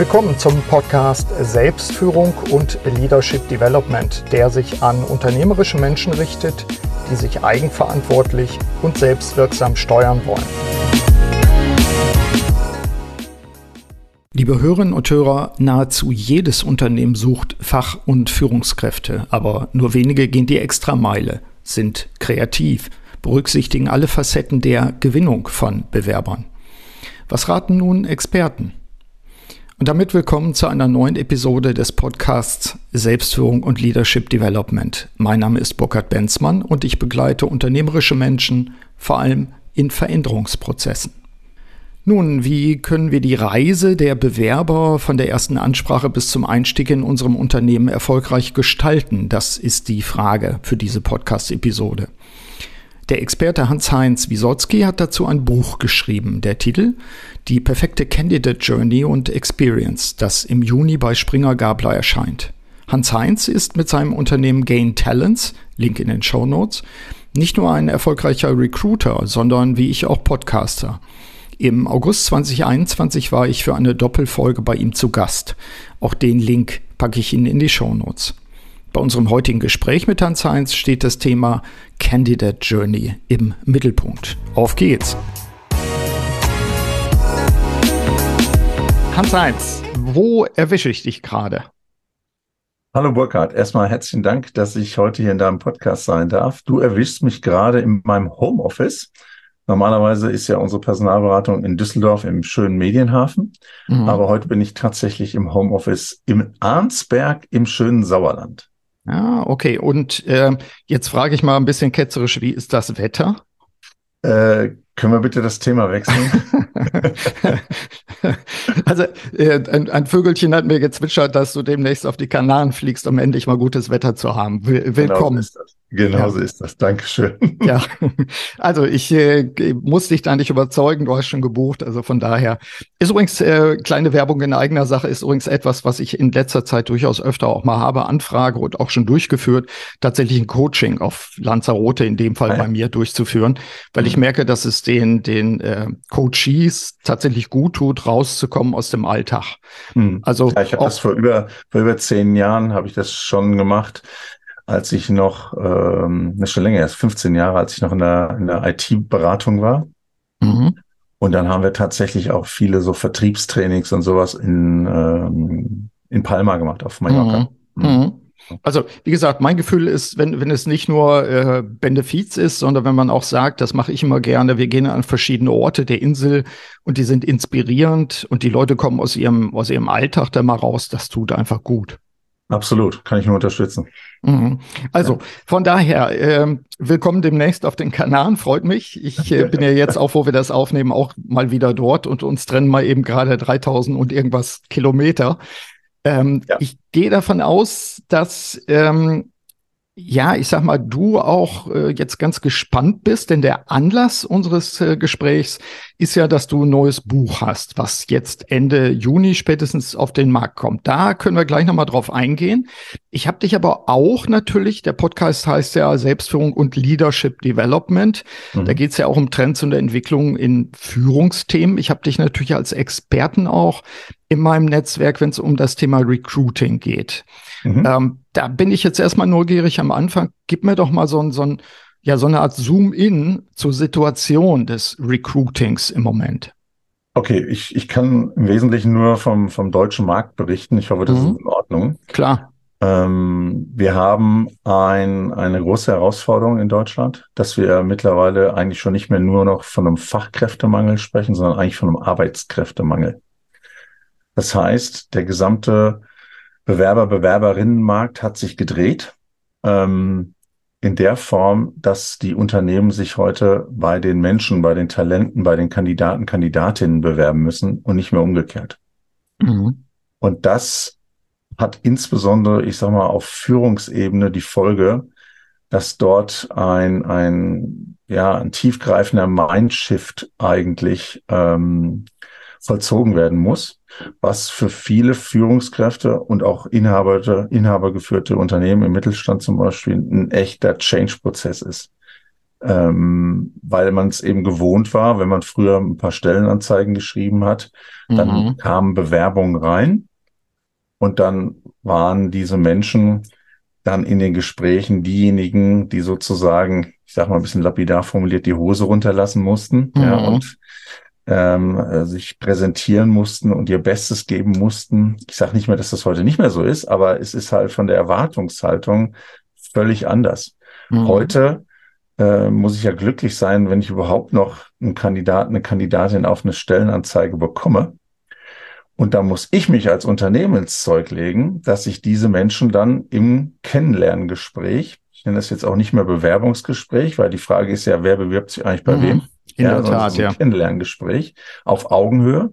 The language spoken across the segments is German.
Willkommen zum Podcast Selbstführung und Leadership Development, der sich an unternehmerische Menschen richtet, die sich eigenverantwortlich und selbstwirksam steuern wollen. Liebe Hörerinnen und Hörer, nahezu jedes Unternehmen sucht Fach- und Führungskräfte, aber nur wenige gehen die Extrameile, sind kreativ, berücksichtigen alle Facetten der Gewinnung von Bewerbern. Was raten nun Experten? Und damit willkommen zu einer neuen Episode des Podcasts Selbstführung und Leadership Development. Mein Name ist Burkhard Benzmann und ich begleite unternehmerische Menschen vor allem in Veränderungsprozessen. Nun, wie können wir die Reise der Bewerber von der ersten Ansprache bis zum Einstieg in unserem Unternehmen erfolgreich gestalten? Das ist die Frage für diese Podcast-Episode. Der Experte Hans-Heinz Wisotzki hat dazu ein Buch geschrieben. Der Titel Die perfekte Candidate Journey und Experience, das im Juni bei Springer Gabler erscheint. Hans-Heinz ist mit seinem Unternehmen Gain Talents, Link in den Show Notes, nicht nur ein erfolgreicher Recruiter, sondern wie ich auch Podcaster. Im August 2021 war ich für eine Doppelfolge bei ihm zu Gast. Auch den Link packe ich Ihnen in die Show Notes. Bei unserem heutigen Gespräch mit Hans Heinz steht das Thema Candidate Journey im Mittelpunkt. Auf geht's! Hans Heinz, wo erwische ich dich gerade? Hallo Burkhard, erstmal herzlichen Dank, dass ich heute hier in deinem Podcast sein darf. Du erwischst mich gerade in meinem Homeoffice. Normalerweise ist ja unsere Personalberatung in Düsseldorf im schönen Medienhafen, mhm. aber heute bin ich tatsächlich im Homeoffice im Arnsberg im schönen Sauerland. Ja, okay. Und äh, jetzt frage ich mal ein bisschen ketzerisch, wie ist das Wetter? Äh, können wir bitte das Thema wechseln? also äh, ein, ein, Vögelchen hat mir gezwitschert, dass du demnächst auf die Kanaren fliegst, um endlich mal gutes Wetter zu haben. Will willkommen. Genau so Genau ja. so ist das. Dankeschön. Ja, also ich äh, muss dich da nicht überzeugen, du hast schon gebucht. Also von daher ist übrigens äh, kleine Werbung in eigener Sache, ist übrigens etwas, was ich in letzter Zeit durchaus öfter auch mal habe, anfrage und auch schon durchgeführt, tatsächlich ein Coaching auf Lanzarote in dem Fall ah, ja. bei mir durchzuführen, weil mhm. ich merke, dass es den, den äh, Coaches tatsächlich gut tut, rauszukommen aus dem Alltag. Mhm. Also ja, ich habe das vor über, vor über zehn Jahren habe ich das schon gemacht als ich noch, ähm, das ist schon länger, erst 15 Jahre, als ich noch in der, in der IT-Beratung war. Mhm. Und dann haben wir tatsächlich auch viele so Vertriebstrainings und sowas in, ähm, in Palma gemacht, auf Mallorca. Mhm. Mhm. mhm. Also, wie gesagt, mein Gefühl ist, wenn, wenn es nicht nur äh, Benefiz ist, sondern wenn man auch sagt, das mache ich immer gerne, wir gehen an verschiedene Orte der Insel und die sind inspirierend und die Leute kommen aus ihrem, aus ihrem Alltag da mal raus, das tut einfach gut. Absolut, kann ich nur unterstützen. Mhm. Also von daher, äh, willkommen demnächst auf den Kanaren, freut mich. Ich äh, bin ja jetzt auch, wo wir das aufnehmen, auch mal wieder dort und uns trennen mal eben gerade 3000 und irgendwas Kilometer. Ähm, ja. Ich gehe davon aus, dass ähm, ja, ich sag mal, du auch äh, jetzt ganz gespannt bist, denn der Anlass unseres äh, Gesprächs ist ja, dass du ein neues Buch hast, was jetzt Ende Juni spätestens auf den Markt kommt. Da können wir gleich nochmal drauf eingehen. Ich habe dich aber auch natürlich, der Podcast heißt ja Selbstführung und Leadership Development. Mhm. Da geht es ja auch um Trends und Entwicklungen in Führungsthemen. Ich habe dich natürlich als Experten auch in meinem Netzwerk, wenn es um das Thema Recruiting geht. Mhm. Ähm, da bin ich jetzt erstmal neugierig am Anfang. Gib mir doch mal so ein, so ein ja, so eine Art Zoom-in zur Situation des Recruitings im Moment. Okay, ich, ich kann im Wesentlichen nur vom, vom deutschen Markt berichten. Ich hoffe, das mhm. ist in Ordnung. Klar. Ähm, wir haben ein, eine große Herausforderung in Deutschland, dass wir mittlerweile eigentlich schon nicht mehr nur noch von einem Fachkräftemangel sprechen, sondern eigentlich von einem Arbeitskräftemangel. Das heißt, der gesamte Bewerber, Bewerberinnenmarkt hat sich gedreht. Ähm, in der Form, dass die Unternehmen sich heute bei den Menschen, bei den Talenten, bei den Kandidaten, Kandidatinnen bewerben müssen und nicht mehr umgekehrt. Mhm. Und das hat insbesondere, ich sag mal, auf Führungsebene die Folge, dass dort ein, ein, ja, ein tiefgreifender Mindshift eigentlich ähm, vollzogen werden muss, was für viele Führungskräfte und auch Inhaber, inhabergeführte Unternehmen im Mittelstand zum Beispiel ein echter Change-Prozess ist. ähm, weil man es eben gewohnt war, wenn man früher ein paar Stellenanzeigen geschrieben hat, dann mhm. kamen Bewerbungen rein und dann waren diese Menschen dann in den Gesprächen diejenigen, die sozusagen, ich sag mal ein bisschen lapidar formuliert, die Hose runterlassen mussten mhm. ja, und ähm, äh, sich präsentieren mussten und ihr Bestes geben mussten. Ich sage nicht mehr, dass das heute nicht mehr so ist, aber es ist halt von der Erwartungshaltung völlig anders. Mhm. Heute äh, muss ich ja glücklich sein, wenn ich überhaupt noch einen Kandidaten, eine Kandidatin auf eine Stellenanzeige bekomme. Und da muss ich mich als Unternehmenszeug legen, dass ich diese Menschen dann im Kennenlerngespräch, ich nenne das jetzt auch nicht mehr Bewerbungsgespräch, weil die Frage ist ja, wer bewirbt sich eigentlich bei mhm. wem? In ja, der Tat, ja. Kennenlerngespräch auf Augenhöhe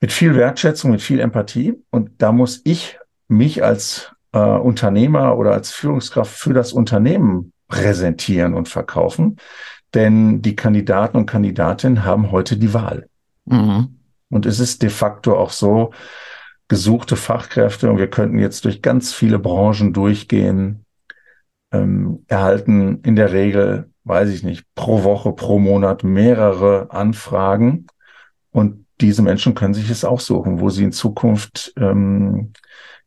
mit viel Wertschätzung, mit viel Empathie. Und da muss ich mich als äh, Unternehmer oder als Führungskraft für das Unternehmen präsentieren und verkaufen. Denn die Kandidaten und Kandidatinnen haben heute die Wahl. Mhm. Und es ist de facto auch so, gesuchte Fachkräfte, und wir könnten jetzt durch ganz viele Branchen durchgehen, ähm, erhalten in der Regel, weiß ich nicht, pro Woche, pro Monat mehrere Anfragen. Und diese Menschen können sich es aussuchen, wo sie in Zukunft ähm,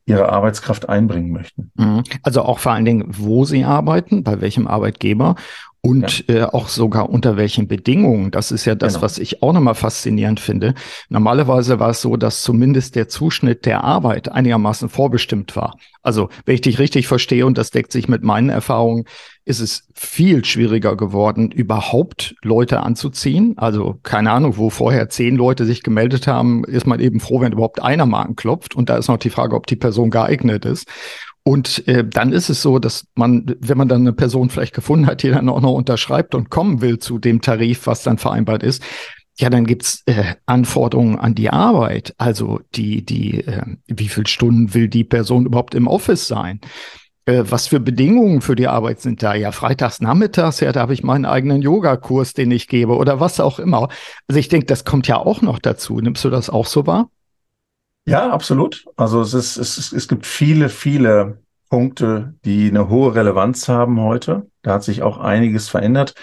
ihre Arbeitskraft einbringen möchten. Mhm. Also auch vor allen Dingen, wo sie arbeiten, bei welchem Arbeitgeber und ja. äh, auch sogar unter welchen Bedingungen. Das ist ja das, genau. was ich auch nochmal faszinierend finde. Normalerweise war es so, dass zumindest der Zuschnitt der Arbeit einigermaßen vorbestimmt war. Also, wenn ich dich richtig verstehe, und das deckt sich mit meinen Erfahrungen, ist es viel schwieriger geworden, überhaupt Leute anzuziehen. Also keine Ahnung, wo vorher zehn Leute sich gemeldet haben, ist man eben froh, wenn überhaupt einer mal anklopft. Und da ist noch die Frage, ob die Person geeignet ist. Und äh, dann ist es so, dass man, wenn man dann eine Person vielleicht gefunden hat, die dann auch noch unterschreibt und kommen will zu dem Tarif, was dann vereinbart ist, ja, dann gibt's äh, Anforderungen an die Arbeit. Also die, die, äh, wie viel Stunden will die Person überhaupt im Office sein? Äh, was für Bedingungen für die Arbeit sind da? Ja, freitags nachmittags, ja, da habe ich meinen eigenen Yogakurs, den ich gebe oder was auch immer. Also ich denke, das kommt ja auch noch dazu. Nimmst du das auch so wahr? Ja, absolut. Also es ist, es, ist, es gibt viele, viele Punkte, die eine hohe Relevanz haben heute. Da hat sich auch einiges verändert.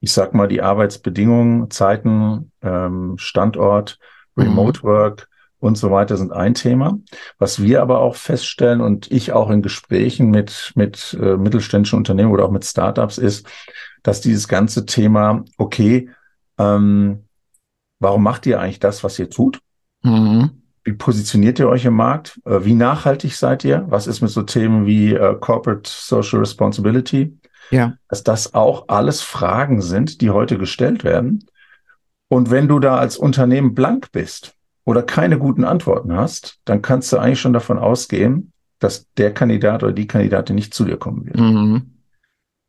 Ich sag mal, die Arbeitsbedingungen, Zeiten, ähm, Standort, Remote mhm. Work und so weiter sind ein Thema. Was wir aber auch feststellen und ich auch in Gesprächen mit, mit äh, mittelständischen Unternehmen oder auch mit Startups ist, dass dieses ganze Thema, okay, ähm, warum macht ihr eigentlich das, was ihr tut? Mhm wie positioniert ihr euch im Markt? Äh, wie nachhaltig seid ihr? Was ist mit so Themen wie äh, Corporate Social Responsibility? Ja. Dass das auch alles Fragen sind, die heute gestellt werden. Und wenn du da als Unternehmen blank bist oder keine guten Antworten hast, dann kannst du eigentlich schon davon ausgehen, dass der Kandidat oder die Kandidatin nicht zu dir kommen wird. Mhm.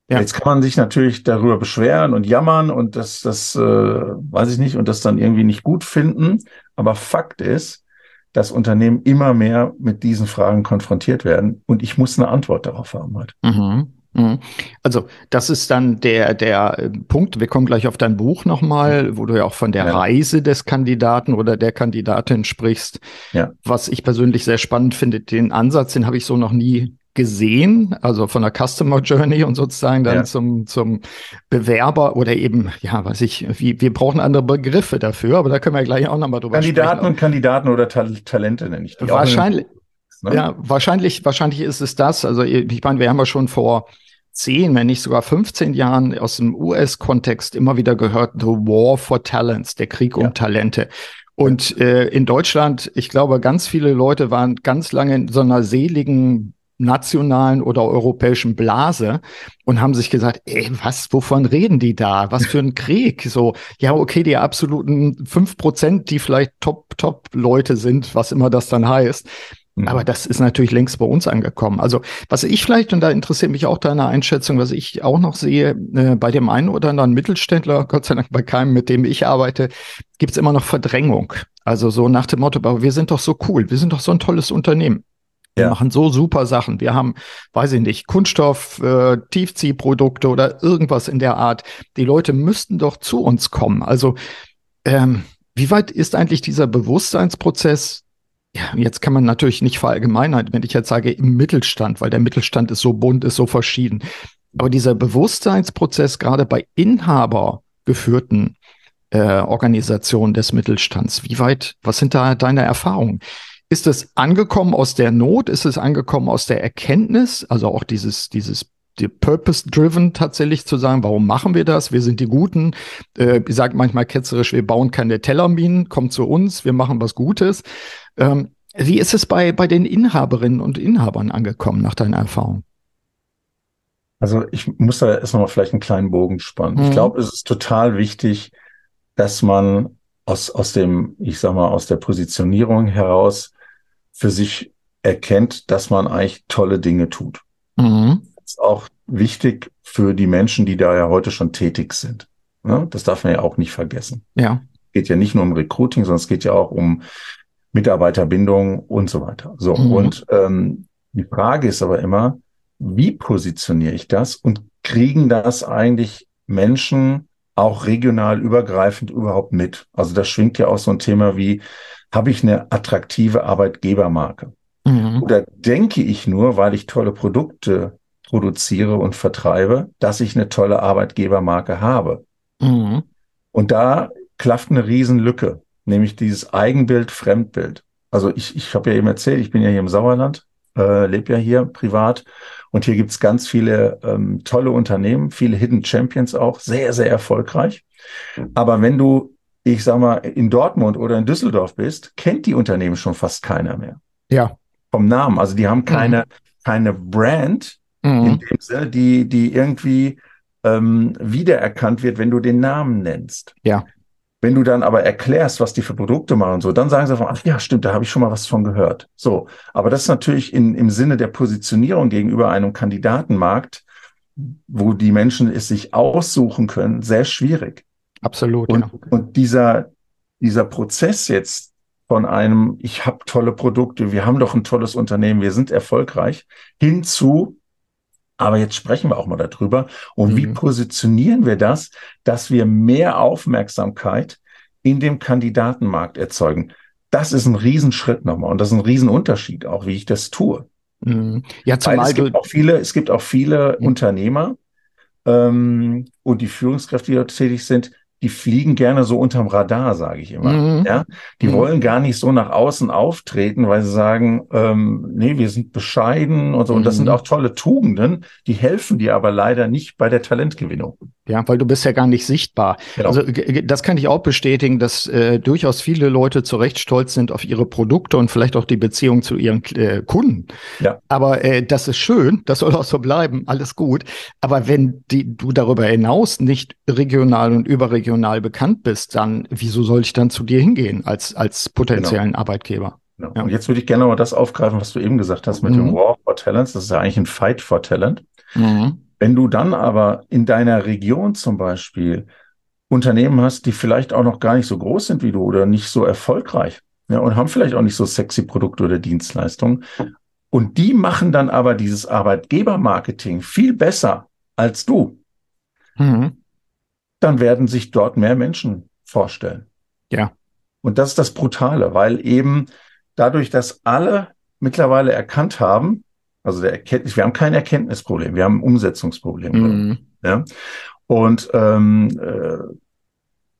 Ja. Jetzt kann man sich natürlich darüber beschweren und jammern und das, das äh, weiß ich nicht, und das dann irgendwie nicht gut finden. Aber Fakt ist, dass Unternehmen immer mehr mit diesen Fragen konfrontiert werden und ich muss eine Antwort darauf haben halt. Mhm. Mhm. Also das ist dann der, der äh, Punkt, wir kommen gleich auf dein Buch nochmal, wo du ja auch von der ja. Reise des Kandidaten oder der Kandidatin sprichst. Ja. Was ich persönlich sehr spannend finde, den Ansatz, den habe ich so noch nie gesehen, also von der Customer Journey und sozusagen dann ja. zum, zum Bewerber oder eben, ja, weiß ich, wie, wir brauchen andere Begriffe dafür, aber da können wir gleich auch nochmal drüber Kandidaten sprechen. und Kandidaten oder Ta Talente nenne ich die. Wahrscheinlich, ne? ja, wahrscheinlich, wahrscheinlich ist es das. Also ich meine, wir haben ja schon vor zehn, wenn nicht sogar 15 Jahren aus dem US-Kontext immer wieder gehört, The War for Talents, der Krieg ja. um Talente. Und äh, in Deutschland, ich glaube, ganz viele Leute waren ganz lange in so einer seligen nationalen oder europäischen Blase und haben sich gesagt, ey, was, wovon reden die da? Was für ein Krieg? So, ja, okay, die absoluten fünf Prozent, die vielleicht Top, Top Leute sind, was immer das dann heißt. Mhm. Aber das ist natürlich längst bei uns angekommen. Also, was ich vielleicht, und da interessiert mich auch deine Einschätzung, was ich auch noch sehe, äh, bei dem einen oder anderen Mittelständler, Gott sei Dank bei keinem, mit dem ich arbeite, gibt's immer noch Verdrängung. Also so nach dem Motto, aber wir sind doch so cool, wir sind doch so ein tolles Unternehmen. Wir ja. machen so super Sachen. Wir haben, weiß ich nicht, Kunststoff, äh, Tiefziehprodukte oder irgendwas in der Art. Die Leute müssten doch zu uns kommen. Also, ähm, wie weit ist eigentlich dieser Bewusstseinsprozess? Ja, jetzt kann man natürlich nicht verallgemeinern, wenn ich jetzt sage im Mittelstand, weil der Mittelstand ist so bunt, ist so verschieden. Aber dieser Bewusstseinsprozess gerade bei inhabergeführten äh, Organisationen des Mittelstands, wie weit, was sind da deine Erfahrungen? Ist es angekommen aus der Not? Ist es angekommen aus der Erkenntnis? Also auch dieses, dieses die Purpose-driven tatsächlich zu sagen, warum machen wir das? Wir sind die Guten. Äh, ich sage manchmal ketzerisch, wir bauen keine Tellerminen, kommt zu uns, wir machen was Gutes. Ähm, wie ist es bei, bei den Inhaberinnen und Inhabern angekommen, nach deiner Erfahrung? Also ich muss da erst nochmal vielleicht einen kleinen Bogen spannen. Mhm. Ich glaube, es ist total wichtig, dass man aus, aus dem, ich sag mal, aus der Positionierung heraus für sich erkennt, dass man eigentlich tolle Dinge tut. Mhm. Ist auch wichtig für die Menschen, die da ja heute schon tätig sind. Ne? Das darf man ja auch nicht vergessen. Ja. Es geht ja nicht nur um Recruiting, sondern es geht ja auch um Mitarbeiterbindung und so weiter. So, mhm. und ähm, die Frage ist aber immer, wie positioniere ich das und kriegen das eigentlich Menschen auch regional übergreifend überhaupt mit? Also da schwingt ja auch so ein Thema wie, habe ich eine attraktive Arbeitgebermarke? Mhm. Oder denke ich nur, weil ich tolle Produkte produziere und vertreibe, dass ich eine tolle Arbeitgebermarke habe? Mhm. Und da klafft eine Riesenlücke nämlich dieses Eigenbild, Fremdbild. Also ich, ich habe ja eben erzählt, ich bin ja hier im Sauerland, äh, lebe ja hier privat und hier gibt's ganz viele ähm, tolle Unternehmen, viele Hidden Champions auch, sehr, sehr erfolgreich. Aber wenn du, ich sag mal, in Dortmund oder in Düsseldorf bist, kennt die Unternehmen schon fast keiner mehr. Ja. Vom Namen. Also die haben keine, mhm. keine Brand mhm. in dem Sinne, die, die irgendwie ähm, wiedererkannt wird, wenn du den Namen nennst. Ja. Wenn du dann aber erklärst, was die für Produkte machen und so, dann sagen sie von, ach ja, stimmt, da habe ich schon mal was von gehört. So, aber das ist natürlich in, im Sinne der Positionierung gegenüber einem Kandidatenmarkt, wo die Menschen es sich aussuchen können, sehr schwierig. Absolut. Und, ja. und dieser, dieser Prozess jetzt von einem, ich habe tolle Produkte, wir haben doch ein tolles Unternehmen, wir sind erfolgreich, hinzu, aber jetzt sprechen wir auch mal darüber. Und mhm. wie positionieren wir das, dass wir mehr Aufmerksamkeit in dem Kandidatenmarkt erzeugen? Das ist ein Riesenschritt nochmal und das ist ein Riesenunterschied, auch wie ich das tue. Mhm. Ja, zumal Weil es gibt auch viele, es gibt auch viele mhm. Unternehmer ähm, und die Führungskräfte, die dort tätig sind, die fliegen gerne so unterm Radar, sage ich immer. Mhm. Ja, die mhm. wollen gar nicht so nach außen auftreten, weil sie sagen, ähm, nee, wir sind bescheiden und so. Mhm. Und das sind mhm. auch tolle Tugenden, die helfen dir aber leider nicht bei der Talentgewinnung. Ja, weil du bist ja gar nicht sichtbar. Genau. Also das kann ich auch bestätigen, dass äh, durchaus viele Leute zu Recht stolz sind auf ihre Produkte und vielleicht auch die Beziehung zu ihren äh, Kunden. Ja. Aber äh, das ist schön, das soll auch so bleiben, alles gut. Aber wenn die, du darüber hinaus nicht regional und überregional bekannt bist, dann wieso soll ich dann zu dir hingehen als, als potenziellen genau. Arbeitgeber? Genau. Ja. Und jetzt würde ich gerne mal das aufgreifen, was du eben gesagt hast mit mhm. dem War for Talents. Das ist ja eigentlich ein Fight for Talent. Mhm. Wenn du dann aber in deiner Region zum Beispiel Unternehmen hast, die vielleicht auch noch gar nicht so groß sind wie du oder nicht so erfolgreich ja, und haben vielleicht auch nicht so sexy Produkte oder Dienstleistungen. Und die machen dann aber dieses Arbeitgebermarketing viel besser als du. Mhm. Dann werden sich dort mehr Menschen vorstellen. Ja. Und das ist das Brutale, weil eben dadurch, dass alle mittlerweile erkannt haben, also der Erkenntnis, wir haben kein Erkenntnisproblem, wir haben ein Umsetzungsproblem. Mhm. Ja? Und ähm, äh,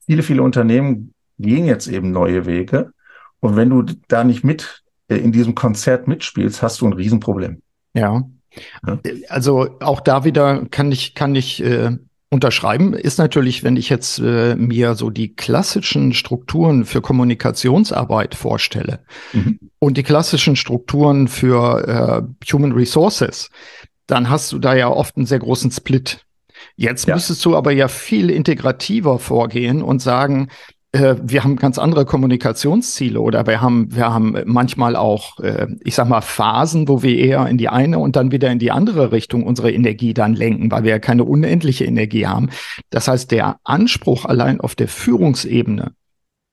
viele, viele Unternehmen gehen jetzt eben neue Wege. Und wenn du da nicht mit äh, in diesem Konzert mitspielst, hast du ein Riesenproblem. Ja. ja. Also auch da wieder kann ich, kann ich äh, unterschreiben, ist natürlich, wenn ich jetzt äh, mir so die klassischen Strukturen für Kommunikationsarbeit vorstelle mhm. und die klassischen Strukturen für äh, Human Resources, dann hast du da ja oft einen sehr großen Split. Jetzt ja. müsstest du aber ja viel integrativer vorgehen und sagen, äh, wir haben ganz andere Kommunikationsziele oder wir haben, wir haben manchmal auch, äh, ich sag mal, Phasen, wo wir eher in die eine und dann wieder in die andere Richtung unsere Energie dann lenken, weil wir ja keine unendliche Energie haben. Das heißt, der Anspruch allein auf der Führungsebene,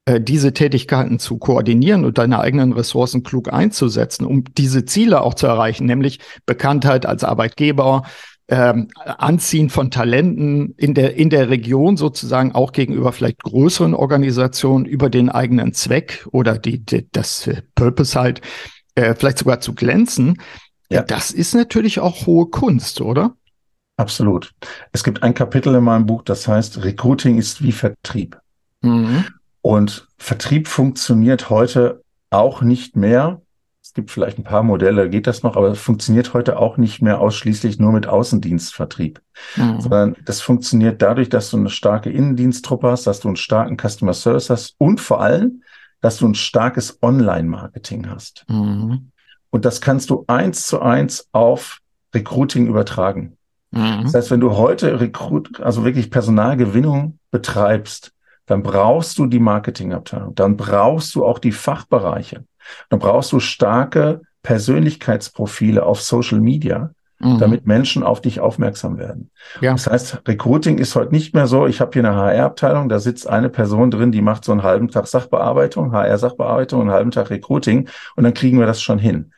äh, diese Tätigkeiten zu koordinieren und deine eigenen Ressourcen klug einzusetzen, um diese Ziele auch zu erreichen, nämlich Bekanntheit als Arbeitgeber, ähm, Anziehen von Talenten in der, in der Region sozusagen auch gegenüber vielleicht größeren Organisationen über den eigenen Zweck oder die, die das Purpose halt äh, vielleicht sogar zu glänzen. Ja. Das ist natürlich auch hohe Kunst, oder? Absolut. Es gibt ein Kapitel in meinem Buch, das heißt, Recruiting ist wie Vertrieb. Mhm. Und Vertrieb funktioniert heute auch nicht mehr. Es gibt vielleicht ein paar Modelle, geht das noch, aber es funktioniert heute auch nicht mehr ausschließlich nur mit Außendienstvertrieb, mhm. sondern das funktioniert dadurch, dass du eine starke Innendiensttruppe hast, dass du einen starken Customer Service hast und vor allem, dass du ein starkes Online-Marketing hast. Mhm. Und das kannst du eins zu eins auf Recruiting übertragen. Mhm. Das heißt, wenn du heute Recruit, also wirklich Personalgewinnung betreibst, dann brauchst du die Marketingabteilung, dann brauchst du auch die Fachbereiche, dann brauchst du starke Persönlichkeitsprofile auf Social Media, mhm. damit Menschen auf dich aufmerksam werden. Ja. Das heißt, Recruiting ist heute nicht mehr so, ich habe hier eine HR-Abteilung, da sitzt eine Person drin, die macht so einen halben Tag Sachbearbeitung, HR-Sachbearbeitung, einen halben Tag Recruiting und dann kriegen wir das schon hin.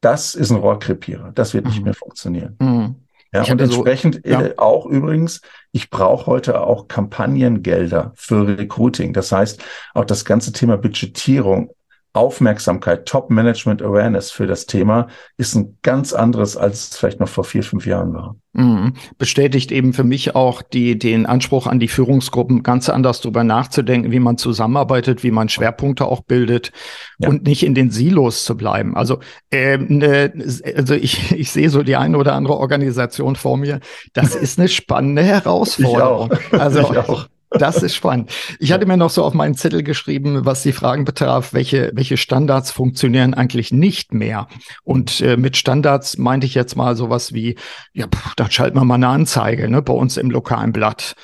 Das ist ein Rohrkrepierer, das wird mhm. nicht mehr funktionieren. Mhm. Ja, und entsprechend so, ja. Äh, auch übrigens, ich brauche heute auch Kampagnengelder für Recruiting. Das heißt, auch das ganze Thema Budgetierung Aufmerksamkeit, Top-Management Awareness für das Thema ist ein ganz anderes, als es vielleicht noch vor vier, fünf Jahren war. Mhm. Bestätigt eben für mich auch die, den Anspruch an die Führungsgruppen, ganz anders darüber nachzudenken, wie man zusammenarbeitet, wie man Schwerpunkte auch bildet ja. und nicht in den Silos zu bleiben. Also, äh, ne, also ich, ich sehe so die eine oder andere Organisation vor mir. Das ist eine spannende Herausforderung. Ich auch. Also, ich auch. Das ist spannend. Ich hatte mir noch so auf meinen Zettel geschrieben, was die Fragen betraf, welche, welche Standards funktionieren eigentlich nicht mehr. Und äh, mit Standards meinte ich jetzt mal sowas wie, ja, pff, dann schalten wir mal eine Anzeige ne, bei uns im lokalen Blatt.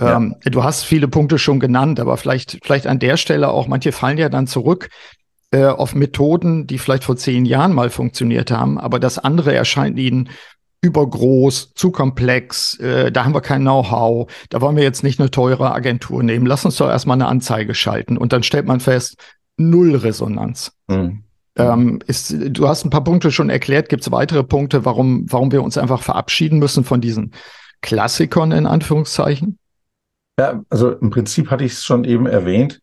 Ja. Ähm, du hast viele Punkte schon genannt, aber vielleicht, vielleicht an der Stelle auch, manche fallen ja dann zurück äh, auf Methoden, die vielleicht vor zehn Jahren mal funktioniert haben, aber das andere erscheint ihnen übergroß, zu komplex, äh, da haben wir kein Know-how, da wollen wir jetzt nicht eine teure Agentur nehmen. Lass uns doch erstmal eine Anzeige schalten. Und dann stellt man fest, null Resonanz. Mhm. Ähm, ist, du hast ein paar Punkte schon erklärt. Gibt es weitere Punkte, warum, warum wir uns einfach verabschieden müssen von diesen Klassikern in Anführungszeichen? Ja, also im Prinzip hatte ich es schon eben erwähnt.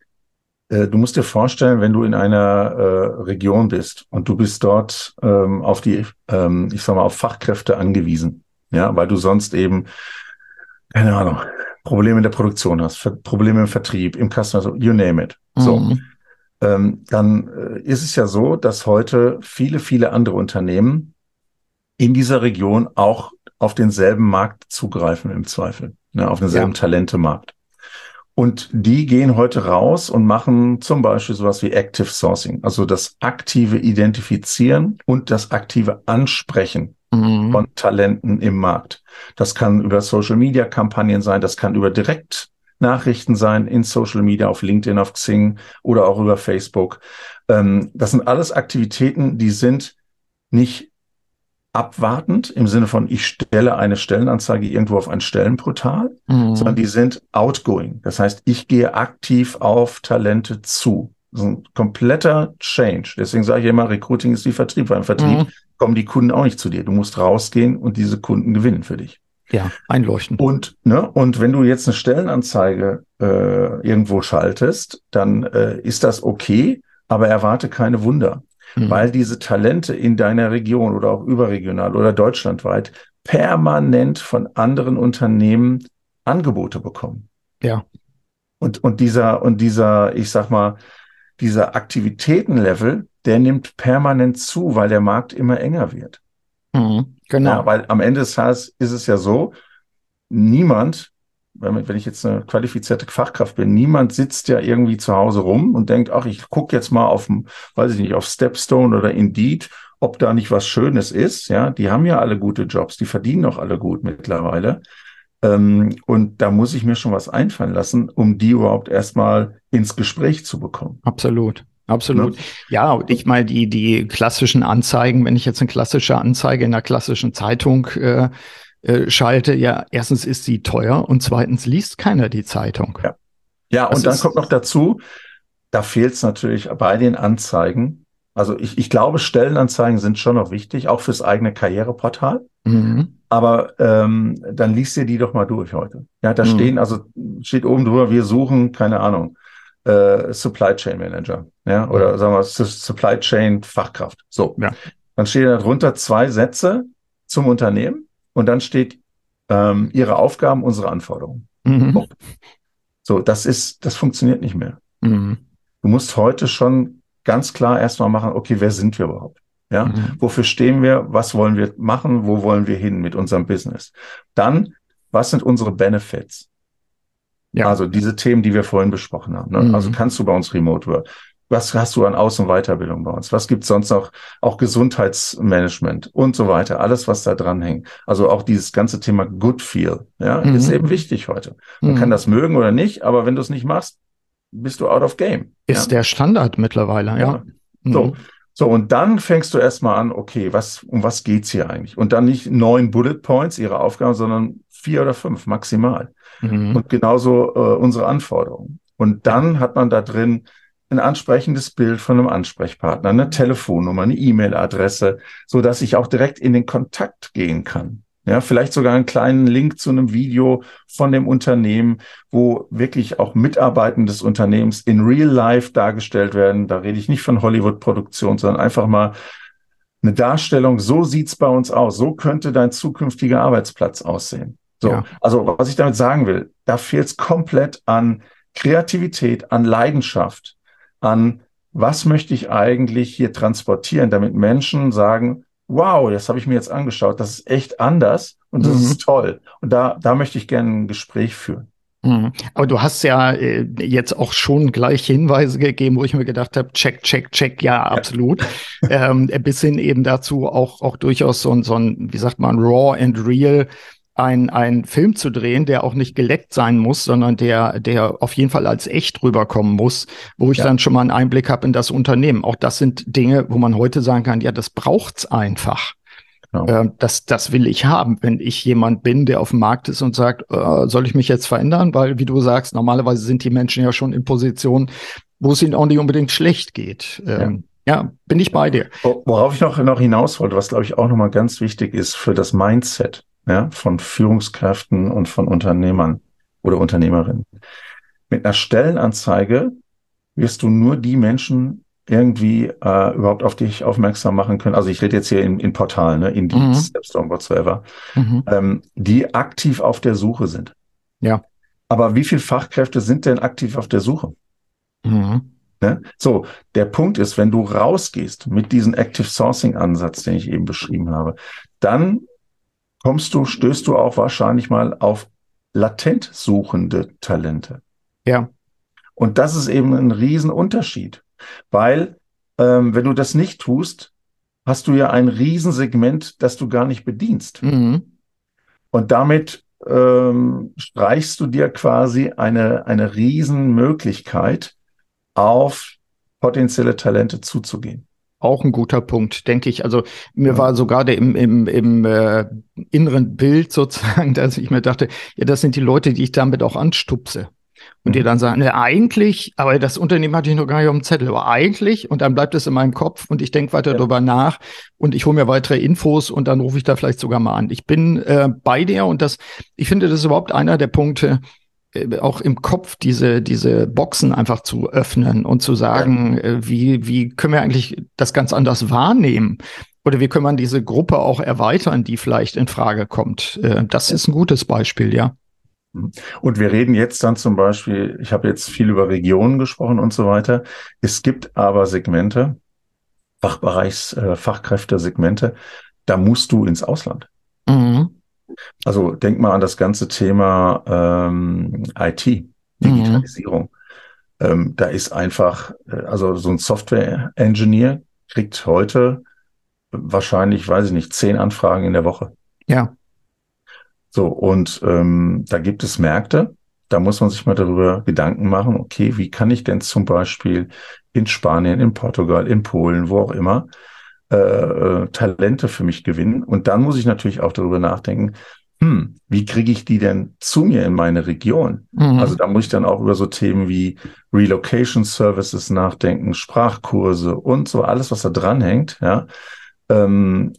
Äh, du musst dir vorstellen, wenn du in einer äh, Region bist und du bist dort ähm, auf die, ähm, ich sag mal, auf Fachkräfte angewiesen, ja, weil du sonst eben, keine Ahnung, Probleme in der Produktion hast, Probleme im Vertrieb, im Customer, so, you name it. So. Mhm. Ähm, dann äh, ist es ja so, dass heute viele, viele andere Unternehmen in dieser Region auch auf denselben Markt zugreifen im Zweifel, ne, auf denselben ja. Talentemarkt. Und die gehen heute raus und machen zum Beispiel sowas wie Active Sourcing, also das aktive Identifizieren und das aktive Ansprechen mhm. von Talenten im Markt. Das kann über Social Media Kampagnen sein, das kann über Direktnachrichten sein in Social Media, auf LinkedIn, auf Xing oder auch über Facebook. Ähm, das sind alles Aktivitäten, die sind nicht abwartend im Sinne von, ich stelle eine Stellenanzeige irgendwo auf ein Stellenportal, mhm. sondern die sind outgoing. Das heißt, ich gehe aktiv auf Talente zu. Das ist ein kompletter Change. Deswegen sage ich immer, Recruiting ist wie Vertrieb, weil im Vertrieb mhm. kommen die Kunden auch nicht zu dir. Du musst rausgehen und diese Kunden gewinnen für dich. Ja, einleuchten. Und, ne, und wenn du jetzt eine Stellenanzeige äh, irgendwo schaltest, dann äh, ist das okay, aber erwarte keine Wunder mhm. weil diese Talente in deiner Region oder auch überregional oder deutschlandweit permanent von anderen Unternehmen Angebote bekommen. Ja. Und, und dieser, und dieser, ich sag mal, dieser Aktivitätenlevel, der nimmt permanent zu, weil der Markt immer enger wird. Mhm, genau. Ja, weil am Ende des Tages ist es ja so, niemand wenn ich jetzt eine qualifizierte Fachkraft bin, niemand sitzt ja irgendwie zu Hause rum und denkt, ach, ich gucke jetzt mal auf, weiß ich nicht, auf Stepstone oder Indeed, ob da nicht was Schönes ist. Ja, die haben ja alle gute Jobs, die verdienen auch alle gut mittlerweile. Ähm, und da muss ich mir schon was einfallen lassen, um die überhaupt erstmal ins Gespräch zu bekommen. Absolut. Absolut. Ne? Ja, und ich mal die, die klassischen Anzeigen, wenn ich jetzt eine klassische Anzeige in einer klassischen Zeitung äh, äh, schalte, ja, erstens ist sie teuer und zweitens liest keiner die Zeitung. Ja, ja und dann kommt noch dazu, da fehlt es natürlich bei den Anzeigen. Also ich, ich glaube, Stellenanzeigen sind schon noch wichtig, auch fürs eigene Karriereportal. Mhm. Aber ähm, dann liest ihr die doch mal durch heute. Ja, da mhm. stehen, also steht oben drüber, wir suchen, keine Ahnung, äh, Supply Chain Manager, ja, oder sagen wir Supply Chain Fachkraft. So. Ja. Dann stehen da drunter zwei Sätze zum Unternehmen und dann steht ähm, ihre Aufgaben, unsere Anforderungen. Mhm. So, das ist, das funktioniert nicht mehr. Mhm. Du musst heute schon ganz klar erstmal machen, okay, wer sind wir überhaupt? Ja, mhm. wofür stehen wir? Was wollen wir machen? Wo wollen wir hin mit unserem Business? Dann, was sind unsere Benefits? Ja. Also diese Themen, die wir vorhin besprochen haben. Ne? Mhm. Also kannst du bei uns Remote Work? Was hast du an Aus- und Weiterbildung bei uns? Was gibt's sonst noch? Auch Gesundheitsmanagement und so weiter. Alles, was da dran hängt. Also auch dieses ganze Thema Good Feel, ja, mhm. ist eben wichtig heute. Man mhm. kann das mögen oder nicht, aber wenn du es nicht machst, bist du out of game. Ist ja? der Standard mittlerweile, ja. ja. So. Mhm. So, und dann fängst du erstmal an, okay, was, um was geht's hier eigentlich? Und dann nicht neun Bullet Points, ihre Aufgaben, sondern vier oder fünf maximal. Mhm. Und genauso äh, unsere Anforderungen. Und dann hat man da drin ein ansprechendes Bild von einem Ansprechpartner, eine Telefonnummer, eine E-Mail-Adresse, so dass ich auch direkt in den Kontakt gehen kann. Ja, vielleicht sogar einen kleinen Link zu einem Video von dem Unternehmen, wo wirklich auch Mitarbeitenden des Unternehmens in real life dargestellt werden. Da rede ich nicht von Hollywood-Produktion, sondern einfach mal eine Darstellung. So sieht's bei uns aus. So könnte dein zukünftiger Arbeitsplatz aussehen. So. Ja. Also, was ich damit sagen will, da fehlt es komplett an Kreativität, an Leidenschaft, an was möchte ich eigentlich hier transportieren, damit Menschen sagen, wow, das habe ich mir jetzt angeschaut, das ist echt anders und das mhm. ist toll. Und da, da möchte ich gerne ein Gespräch führen. Mhm. Aber du hast ja äh, jetzt auch schon gleich Hinweise gegeben, wo ich mir gedacht habe, check, check, check, ja, absolut. Ja. ähm, bis hin eben dazu auch, auch durchaus so, so ein, wie sagt man, raw and real ein, ein Film zu drehen, der auch nicht geleckt sein muss, sondern der, der auf jeden Fall als echt rüberkommen muss, wo ich ja. dann schon mal einen Einblick habe in das Unternehmen. Auch das sind Dinge, wo man heute sagen kann, ja, das braucht's einfach. Genau. Äh, das, das will ich haben, wenn ich jemand bin, der auf dem Markt ist und sagt, äh, soll ich mich jetzt verändern? Weil, wie du sagst, normalerweise sind die Menschen ja schon in Positionen, wo es ihnen auch nicht unbedingt schlecht geht. Ähm, ja. ja. bin ich bei dir. Worauf ich noch, noch hinaus wollte, was glaube ich auch nochmal ganz wichtig ist für das Mindset ja, von Führungskräften und von Unternehmern oder Unternehmerinnen. Mit einer Stellenanzeige wirst du nur die Menschen irgendwie äh, überhaupt auf dich aufmerksam machen können. Also ich rede jetzt hier in, in Portalen, ne, Indeed, mhm. Stepstone, whatsoever, mhm. ähm, die aktiv auf der Suche sind. Ja. Aber wie viele Fachkräfte sind denn aktiv auf der Suche? Mhm. Ne? So, der Punkt ist, wenn du rausgehst mit diesem Active Sourcing Ansatz, den ich eben beschrieben habe, dann kommst du, stößt du auch wahrscheinlich mal auf latent suchende Talente. Ja. Und das ist eben ein Riesenunterschied, weil ähm, wenn du das nicht tust, hast du ja ein Riesensegment, das du gar nicht bedienst. Mhm. Und damit ähm, streichst du dir quasi eine, eine Riesenmöglichkeit auf potenzielle Talente zuzugehen. Auch ein guter Punkt, denke ich. Also mir ja. war sogar der im, im, im äh, inneren Bild sozusagen, dass ich mir dachte, ja, das sind die Leute, die ich damit auch anstupse. Und die mhm. dann sagen, ne, eigentlich, aber das Unternehmen hatte ich noch gar nicht auf dem Zettel, aber eigentlich, und dann bleibt es in meinem Kopf und ich denke weiter ja. darüber nach und ich hole mir weitere Infos und dann rufe ich da vielleicht sogar mal an. Ich bin äh, bei dir und das, ich finde, das ist überhaupt einer der Punkte, auch im Kopf diese, diese Boxen einfach zu öffnen und zu sagen, ja. Äh, wie, wie können wir eigentlich das ganz anders wahrnehmen? Oder wie können wir diese Gruppe auch erweitern, die vielleicht in Frage kommt? Äh, das ist ein gutes Beispiel, ja. Mhm. Und wir reden jetzt dann zum Beispiel, ich habe jetzt viel über Regionen gesprochen und so weiter. Es gibt aber Segmente, Fachbereichs, äh, Fachkräftesegmente, da musst du ins Ausland. Mhm. Also denk mal an das ganze Thema ähm, IT. Digitalisierung. Mhm. Ähm, da ist einfach, äh, also so ein Software-Engineer kriegt heute wahrscheinlich, weiß ich nicht, zehn Anfragen in der Woche. Ja. So, und ähm, da gibt es Märkte, da muss man sich mal darüber Gedanken machen, okay, wie kann ich denn zum Beispiel in Spanien, in Portugal, in Polen, wo auch immer, äh, äh, Talente für mich gewinnen. Und dann muss ich natürlich auch darüber nachdenken, hm, wie kriege ich die denn zu mir in meine Region? Mhm. Also da muss ich dann auch über so Themen wie Relocation Services nachdenken, Sprachkurse und so alles, was da dranhängt, ja. Ähm,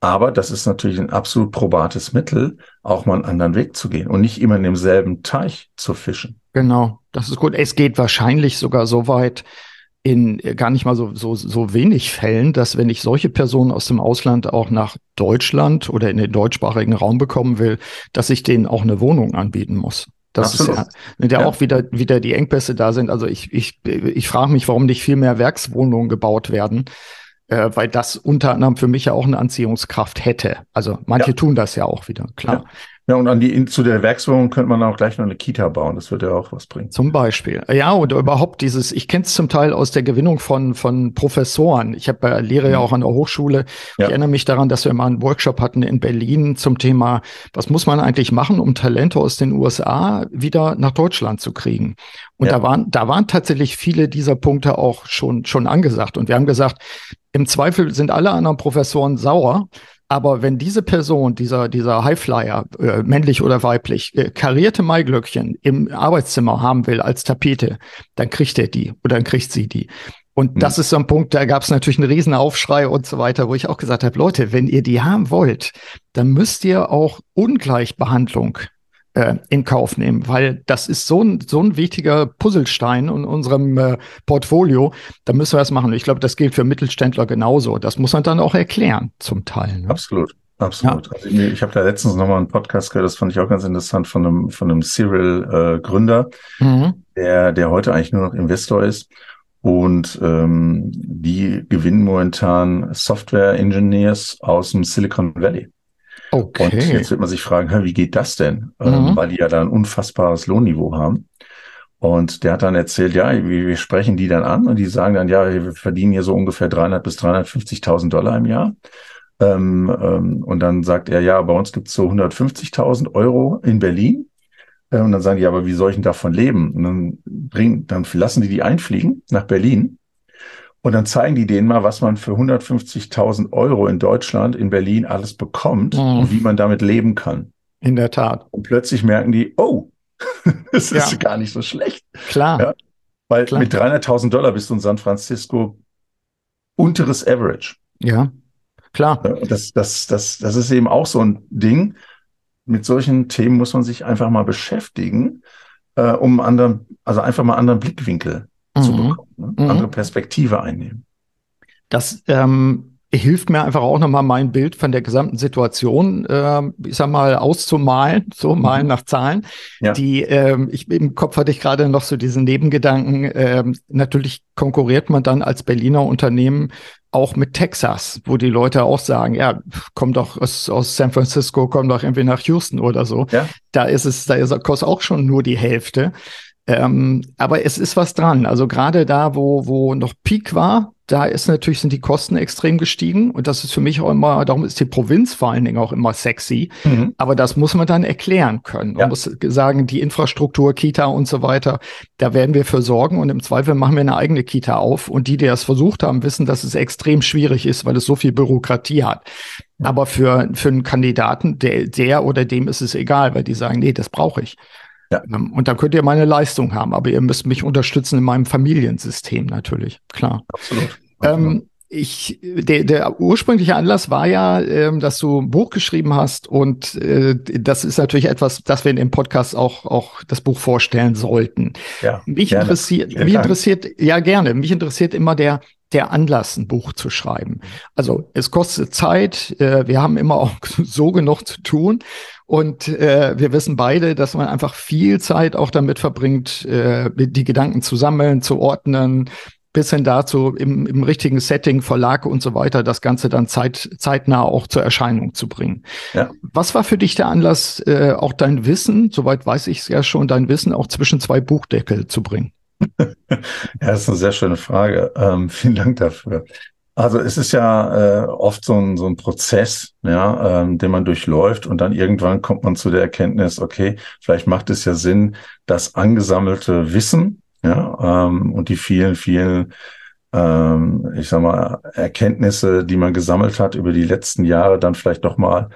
aber das ist natürlich ein absolut probates Mittel, auch mal einen anderen Weg zu gehen und nicht immer in demselben Teich zu fischen. Genau, das ist gut. Es geht wahrscheinlich sogar so weit, in gar nicht mal so, so, so wenig Fällen, dass wenn ich solche Personen aus dem Ausland auch nach Deutschland oder in den deutschsprachigen Raum bekommen will, dass ich denen auch eine Wohnung anbieten muss. Das Absolut. ist ja, ja, ja, auch wieder, wieder die Engpässe da sind. Also ich, ich, ich frage mich, warum nicht viel mehr Werkswohnungen gebaut werden, äh, weil das unter anderem für mich ja auch eine Anziehungskraft hätte. Also manche ja. tun das ja auch wieder, klar. Ja, und an die, zu der Werkswohnung könnte man auch gleich noch eine Kita bauen. Das würde ja auch was bringen. Zum Beispiel. Ja, oder überhaupt dieses, ich kenne es zum Teil aus der Gewinnung von, von Professoren. Ich habe äh, lehre ja mhm. auch an der Hochschule. Ja. Ich erinnere mich daran, dass wir mal einen Workshop hatten in Berlin zum Thema, was muss man eigentlich machen, um Talente aus den USA wieder nach Deutschland zu kriegen? Und ja. da waren, da waren tatsächlich viele dieser Punkte auch schon, schon angesagt. Und wir haben gesagt, im Zweifel sind alle anderen Professoren sauer, aber wenn diese Person, dieser, dieser Highflyer, äh, männlich oder weiblich, äh, karierte Maiglöckchen im Arbeitszimmer haben will als Tapete, dann kriegt er die oder dann kriegt sie die. Und mhm. das ist so ein Punkt, da gab es natürlich einen riesen Aufschrei und so weiter, wo ich auch gesagt habe, Leute, wenn ihr die haben wollt, dann müsst ihr auch Ungleichbehandlung äh, in Kauf nehmen, weil das ist so ein, so ein wichtiger Puzzlestein in unserem äh, Portfolio. Da müssen wir das machen. Ich glaube, das gilt für Mittelständler genauso. Das muss man dann auch erklären, zum Teil. Ne? Absolut. Absolut. Ja. Also ich, ich habe da letztens nochmal einen Podcast gehört, das fand ich auch ganz interessant von einem, von einem Serial-Gründer, äh, mhm. der, der heute eigentlich nur noch Investor ist. Und ähm, die gewinnen momentan Software-Engineers aus dem Silicon Valley. Okay. Und jetzt wird man sich fragen, wie geht das denn? Ähm, mhm. Ähm, weil die ja da ein unfassbares Lohnniveau haben. Und der hat dann erzählt, ja, wir, wir, sprechen die dann an und die sagen dann, ja, wir verdienen hier so ungefähr 300 bis 350.000 Dollar im Jahr. Ähm, ähm, und dann sagt er, ja, bei uns gibt's so 150.000 Euro in Berlin. Äh, und dann sagen die, aber wie soll ich denn davon leben? Und dann bringen, dann lassen die die einfliegen nach Berlin und dann zeigen die denen mal, was man für 150.000 Euro in Deutschland, in Berlin alles bekommt mhm. und wie man damit leben kann. In der Tat. Und plötzlich merken die, oh, das ist ja. gar nicht so schlecht. Klar. Ja? Weil Klar. mit 300.000 Dollar bist du in San Francisco unteres Average. Ja, klar. Das, das, das, das ist eben auch so ein Ding. Mit solchen Themen muss man sich einfach mal beschäftigen, äh, um anderen, also einfach mal anderen Blickwinkel mhm. zu bekommen, ne? mhm. andere Perspektive einnehmen. Das ähm, hilft mir einfach auch nochmal mein Bild von der gesamten Situation, äh, ich sag mal, auszumalen, so mhm. malen nach Zahlen. Ja. Die, ähm, ich im Kopf hatte ich gerade noch so diesen Nebengedanken. Ähm, natürlich konkurriert man dann als Berliner Unternehmen auch mit Texas, wo die Leute auch sagen, ja, komm doch aus, aus San Francisco, komm doch irgendwie nach Houston oder so. Ja. Da ist es, da ist, kostet auch schon nur die Hälfte. Ähm, aber es ist was dran. Also gerade da, wo, wo noch Peak war, da ist natürlich, sind die Kosten extrem gestiegen. Und das ist für mich auch immer, darum ist die Provinz vor allen Dingen auch immer sexy. Mhm. Aber das muss man dann erklären können. Man ja. muss sagen, die Infrastruktur, Kita und so weiter, da werden wir für sorgen. Und im Zweifel machen wir eine eigene Kita auf. Und die, die das versucht haben, wissen, dass es extrem schwierig ist, weil es so viel Bürokratie hat. Aber für, für einen Kandidaten, der, der oder dem ist es egal, weil die sagen, nee, das brauche ich. Ja. Ähm, und dann könnt ihr meine Leistung haben, aber ihr müsst mich unterstützen in meinem Familiensystem natürlich, klar. Absolut. Ähm, ich, der, der ursprüngliche Anlass war ja, ähm, dass du ein Buch geschrieben hast und äh, das ist natürlich etwas, das wir in dem Podcast auch, auch das Buch vorstellen sollten. Ja, mich gerne. interessiert, mich interessiert, ja gerne, mich interessiert immer der, der Anlass, ein Buch zu schreiben. Also es kostet Zeit, äh, wir haben immer auch so genug zu tun und äh, wir wissen beide, dass man einfach viel Zeit auch damit verbringt, äh, die Gedanken zu sammeln, zu ordnen, bis hin dazu im, im richtigen Setting, Verlag und so weiter, das Ganze dann zeit, zeitnah auch zur Erscheinung zu bringen. Ja. Was war für dich der Anlass, äh, auch dein Wissen, soweit weiß ich es ja schon, dein Wissen auch zwischen zwei Buchdeckel zu bringen? ja, das ist eine sehr schöne Frage. Ähm, vielen Dank dafür. Also es ist ja äh, oft so ein, so ein Prozess, ja, ähm, den man durchläuft und dann irgendwann kommt man zu der Erkenntnis, okay, vielleicht macht es ja Sinn, das angesammelte Wissen, ja, ähm, und die vielen, vielen, ähm, ich sag mal, Erkenntnisse, die man gesammelt hat über die letzten Jahre, dann vielleicht doch mal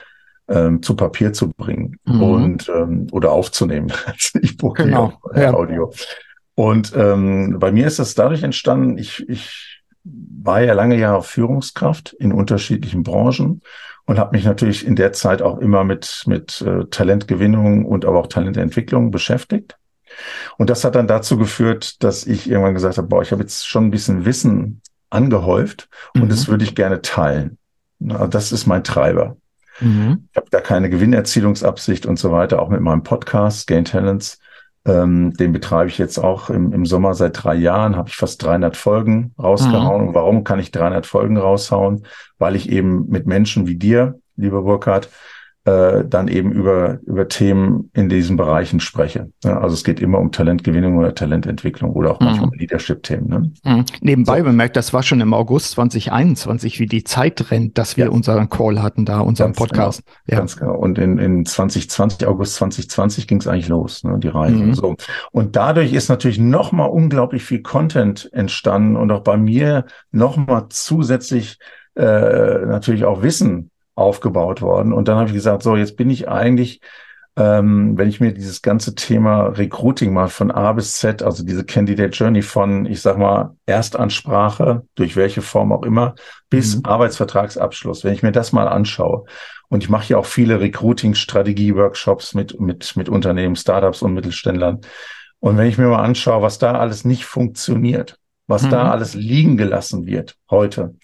ähm, zu Papier zu bringen mhm. und ähm, oder aufzunehmen als E-Book genau. Äh, ja. Audio. Und ähm, bei mir ist das dadurch entstanden, ich, ich war ja lange Jahre Führungskraft in unterschiedlichen Branchen und habe mich natürlich in der Zeit auch immer mit, mit äh, Talentgewinnung und aber auch Talententwicklung beschäftigt. Und das hat dann dazu geführt, dass ich irgendwann gesagt habe, boah, ich habe jetzt schon ein bisschen Wissen angehäuft und mhm. das würde ich gerne teilen. Das ist mein Treiber. Mhm. Ich habe da keine Gewinnerzielungsabsicht und so weiter, auch mit meinem Podcast Gain Talents. Ähm, den betreibe ich jetzt auch im, im Sommer seit drei Jahren, habe ich fast 300 Folgen rausgehauen. Mhm. Und warum kann ich 300 Folgen raushauen? Weil ich eben mit Menschen wie dir, lieber Burkhard, äh, dann eben über, über Themen in diesen Bereichen spreche. Ja, also es geht immer um Talentgewinnung oder Talententwicklung oder auch manchmal mhm. Leadership-Themen. Ne? Mhm. Nebenbei so. bemerkt, das war schon im August 2021, wie die Zeit rennt, dass wir ja. unseren Call hatten da, unseren ganz Podcast. Genau. Ja. Ganz genau. Und in, in 2020, August 2020 ging es eigentlich los, ne, die Reise. Mhm. So. Und dadurch ist natürlich nochmal unglaublich viel Content entstanden und auch bei mir nochmal zusätzlich äh, natürlich auch Wissen aufgebaut worden. Und dann habe ich gesagt, so, jetzt bin ich eigentlich, ähm, wenn ich mir dieses ganze Thema Recruiting mal von A bis Z, also diese Candidate Journey von, ich sag mal, Erstansprache, durch welche Form auch immer, bis mhm. Arbeitsvertragsabschluss, wenn ich mir das mal anschaue. Und ich mache ja auch viele Recruiting-Strategie-Workshops mit, mit, mit Unternehmen, Startups und Mittelständlern. Und wenn ich mir mal anschaue, was da alles nicht funktioniert, was mhm. da alles liegen gelassen wird heute,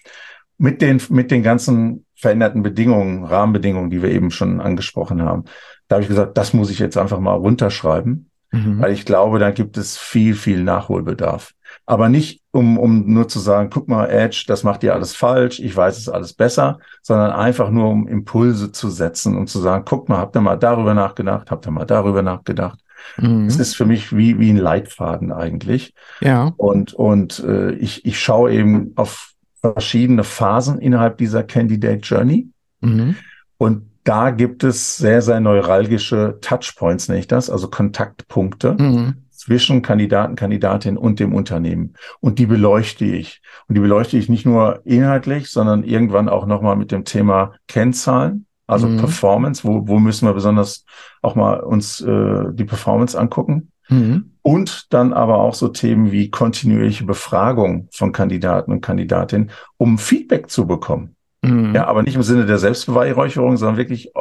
mit den, mit den ganzen veränderten Bedingungen, Rahmenbedingungen, die wir eben schon angesprochen haben. Da habe ich gesagt, das muss ich jetzt einfach mal runterschreiben, mhm. weil ich glaube, da gibt es viel, viel Nachholbedarf. Aber nicht, um, um nur zu sagen, guck mal, Edge, das macht ihr alles falsch, ich weiß es alles besser, sondern einfach nur, um Impulse zu setzen und zu sagen, guck mal, habt ihr mal darüber nachgedacht, habt ihr mal darüber nachgedacht. Mhm. Es ist für mich wie, wie ein Leitfaden eigentlich. Ja. Und, und äh, ich, ich schaue eben auf verschiedene Phasen innerhalb dieser Candidate Journey. Mhm. Und da gibt es sehr, sehr neuralgische Touchpoints, nenne ich das, also Kontaktpunkte mhm. zwischen Kandidaten, Kandidatin und dem Unternehmen. Und die beleuchte ich. Und die beleuchte ich nicht nur inhaltlich, sondern irgendwann auch nochmal mit dem Thema Kennzahlen, also mhm. Performance. Wo, wo müssen wir besonders auch mal uns äh, die Performance angucken? Mhm. Und dann aber auch so Themen wie kontinuierliche Befragung von Kandidaten und Kandidatinnen, um Feedback zu bekommen. Mhm. Ja, aber nicht im Sinne der Selbstbeweihräucherung, sondern wirklich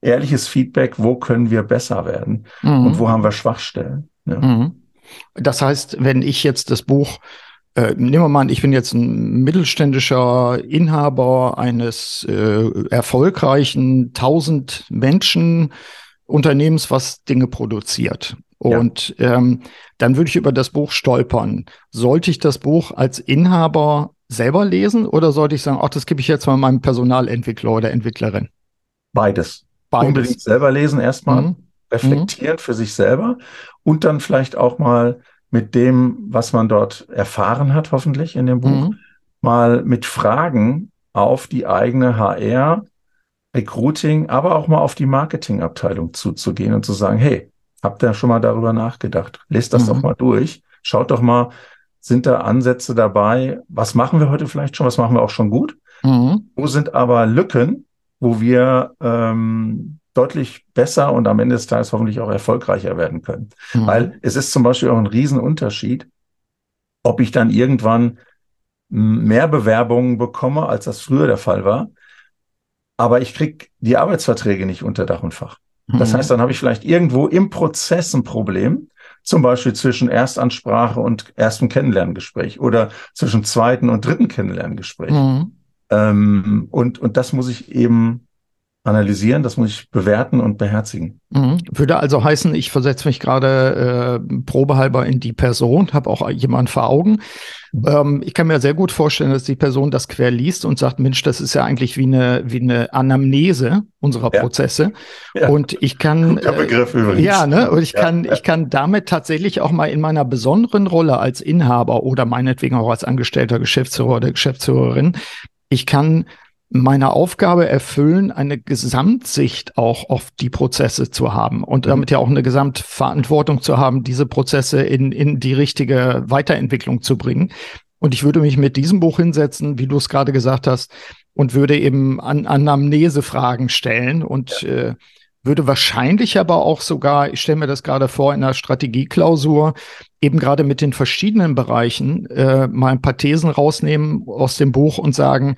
ehrliches Feedback, wo können wir besser werden mhm. und wo haben wir Schwachstellen. Ja. Mhm. Das heißt, wenn ich jetzt das Buch äh, nehmen wir mal an, ich bin jetzt ein mittelständischer Inhaber eines äh, erfolgreichen 1000 Menschen Unternehmens, was Dinge produziert. Und ja. ähm, dann würde ich über das Buch stolpern. Sollte ich das Buch als Inhaber selber lesen oder sollte ich sagen, ach, das gebe ich jetzt mal meinem Personalentwickler oder Entwicklerin? Beides. Beides. Unbedingt selber lesen erstmal, mhm. reflektieren mhm. für sich selber und dann vielleicht auch mal mit dem, was man dort erfahren hat, hoffentlich in dem Buch, mhm. mal mit Fragen auf die eigene HR, Recruiting, aber auch mal auf die Marketingabteilung zuzugehen und zu sagen, hey, Habt ihr schon mal darüber nachgedacht? Lest das mhm. doch mal durch. Schaut doch mal, sind da Ansätze dabei? Was machen wir heute vielleicht schon? Was machen wir auch schon gut? Mhm. Wo sind aber Lücken, wo wir ähm, deutlich besser und am Ende des Tages hoffentlich auch erfolgreicher werden können? Mhm. Weil es ist zum Beispiel auch ein Riesenunterschied, ob ich dann irgendwann mehr Bewerbungen bekomme, als das früher der Fall war. Aber ich krieg die Arbeitsverträge nicht unter Dach und Fach. Das mhm. heißt, dann habe ich vielleicht irgendwo im Prozess ein Problem, zum Beispiel zwischen Erstansprache und erstem Kennenlerngespräch oder zwischen zweiten und dritten Kennenlerngespräch. Mhm. Ähm, und, und das muss ich eben analysieren, das muss ich bewerten und beherzigen. Mhm. Würde also heißen, ich versetze mich gerade äh, probehalber in die Person, habe auch jemanden vor Augen. Mhm. Ähm, ich kann mir sehr gut vorstellen, dass die Person das quer liest und sagt, Mensch, das ist ja eigentlich wie eine, wie eine Anamnese unserer ja. Prozesse. Ja. Und ich kann. Guter Begriff übrigens. Ja, ne? Und ich ja, kann, ich kann damit tatsächlich auch mal in meiner besonderen Rolle als Inhaber oder meinetwegen auch als angestellter Geschäftsführer oder Geschäftsführerin, ich kann meine Aufgabe erfüllen, eine Gesamtsicht auch auf die Prozesse zu haben und damit ja auch eine Gesamtverantwortung zu haben, diese Prozesse in, in die richtige Weiterentwicklung zu bringen. Und ich würde mich mit diesem Buch hinsetzen, wie du es gerade gesagt hast, und würde eben an Anamnese-Fragen stellen und ja. äh, würde wahrscheinlich aber auch sogar, ich stelle mir das gerade vor, in einer Strategieklausur eben gerade mit den verschiedenen Bereichen äh, mal ein paar Thesen rausnehmen aus dem Buch und sagen,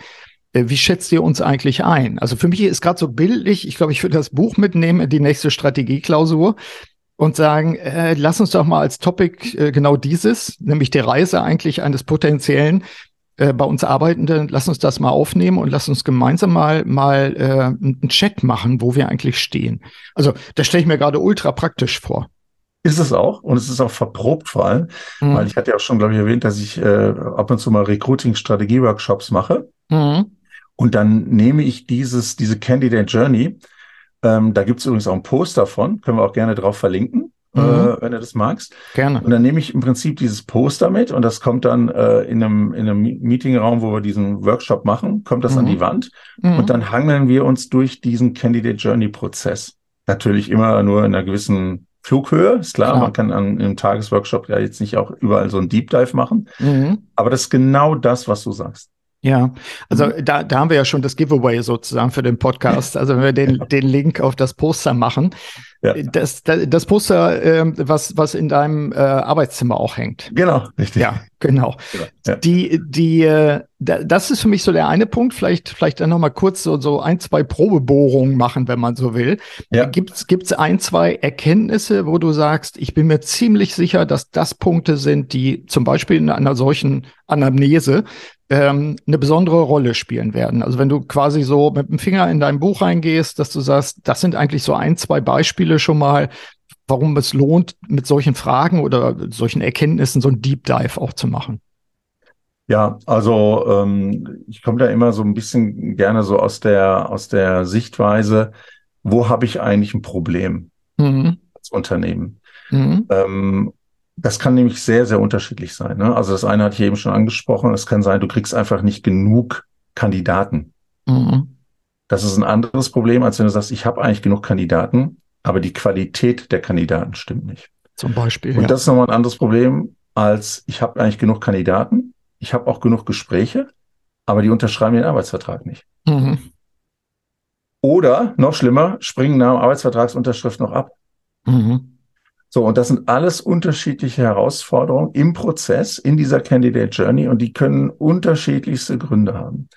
wie schätzt ihr uns eigentlich ein? Also für mich ist gerade so bildlich, ich glaube, ich würde das Buch mitnehmen in die nächste Strategieklausur und sagen, äh, lass uns doch mal als Topic äh, genau dieses, nämlich die Reise eigentlich eines potenziellen äh, bei uns Arbeitenden, lass uns das mal aufnehmen und lass uns gemeinsam mal mal äh, einen Check machen, wo wir eigentlich stehen. Also das stelle ich mir gerade ultra praktisch vor. Ist es auch und es ist auch verprobt vor allem, mhm. weil ich hatte ja auch schon, glaube ich, erwähnt, dass ich äh, ab und zu mal Recruiting-Strategie-Workshops mache. Mhm. Und dann nehme ich dieses, diese Candidate Journey. Ähm, da gibt es übrigens auch ein Post davon, können wir auch gerne drauf verlinken, äh, mhm. äh, wenn du das magst. Gerne. Und dann nehme ich im Prinzip dieses Poster mit und das kommt dann äh, in einem, in einem Meetingraum, wo wir diesen Workshop machen, kommt das mhm. an die Wand mhm. und dann hangeln wir uns durch diesen Candidate Journey Prozess. Natürlich immer nur in einer gewissen Flughöhe, ist klar, klar. man kann an, im Tagesworkshop ja jetzt nicht auch überall so ein Deep Dive machen. Mhm. Aber das ist genau das, was du sagst. Ja, also mhm. da, da haben wir ja schon das Giveaway sozusagen für den Podcast. Also wenn wir den, den Link auf das Poster machen, ja. das, das, Poster, äh, was, was in deinem äh, Arbeitszimmer auch hängt. Genau, richtig. Ja, genau. genau. Ja. Die, die, äh, das ist für mich so der eine Punkt. Vielleicht, vielleicht dann noch mal kurz so, so ein, zwei Probebohrungen machen, wenn man so will. Ja. Gibt's, gibt's ein, zwei Erkenntnisse, wo du sagst, ich bin mir ziemlich sicher, dass das Punkte sind, die zum Beispiel in einer solchen Anamnese ähm, eine besondere Rolle spielen werden. Also wenn du quasi so mit dem Finger in dein Buch reingehst, dass du sagst, das sind eigentlich so ein, zwei Beispiele schon mal, warum es lohnt, mit solchen Fragen oder solchen Erkenntnissen so ein Deep Dive auch zu machen. Ja, also ähm, ich komme da immer so ein bisschen gerne so aus der aus der Sichtweise, wo habe ich eigentlich ein Problem mhm. als Unternehmen? Mhm. Ähm, das kann nämlich sehr, sehr unterschiedlich sein. Ne? Also das eine hatte ich eben schon angesprochen. Es kann sein, du kriegst einfach nicht genug Kandidaten. Mhm. Das ist ein anderes Problem, als wenn du sagst, ich habe eigentlich genug Kandidaten, aber die Qualität der Kandidaten stimmt nicht. Zum Beispiel. Und ja. das ist nochmal ein anderes Problem, als ich habe eigentlich genug Kandidaten, ich habe auch genug Gespräche, aber die unterschreiben den Arbeitsvertrag nicht. Mhm. Oder noch schlimmer, springen nach dem Arbeitsvertragsunterschrift noch ab. Mhm. So, und das sind alles unterschiedliche Herausforderungen im Prozess, in dieser Candidate Journey und die können unterschiedlichste Gründe haben.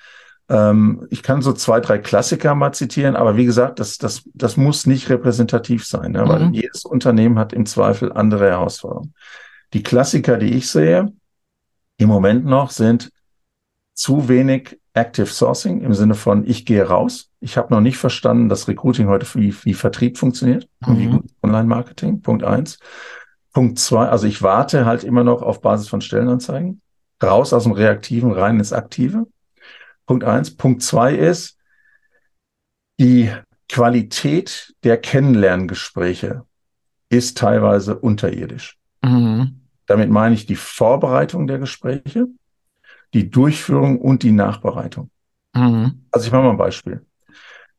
Ähm, ich kann so zwei, drei Klassiker mal zitieren, aber wie gesagt, das, das, das muss nicht repräsentativ sein, ne? weil mhm. jedes Unternehmen hat im Zweifel andere Herausforderungen. Die Klassiker, die ich sehe, im Moment noch sind zu wenig Active Sourcing im Sinne von, ich gehe raus. Ich habe noch nicht verstanden, dass Recruiting heute wie, wie Vertrieb funktioniert mhm. und wie Online-Marketing. Punkt eins. Punkt zwei, also ich warte halt immer noch auf Basis von Stellenanzeigen. Raus aus dem Reaktiven, rein ins Aktive. Punkt eins. Punkt zwei ist, die Qualität der Kennenlerngespräche ist teilweise unterirdisch. Mhm. Damit meine ich die Vorbereitung der Gespräche die Durchführung und die Nachbereitung. Mhm. Also ich mache mal ein Beispiel.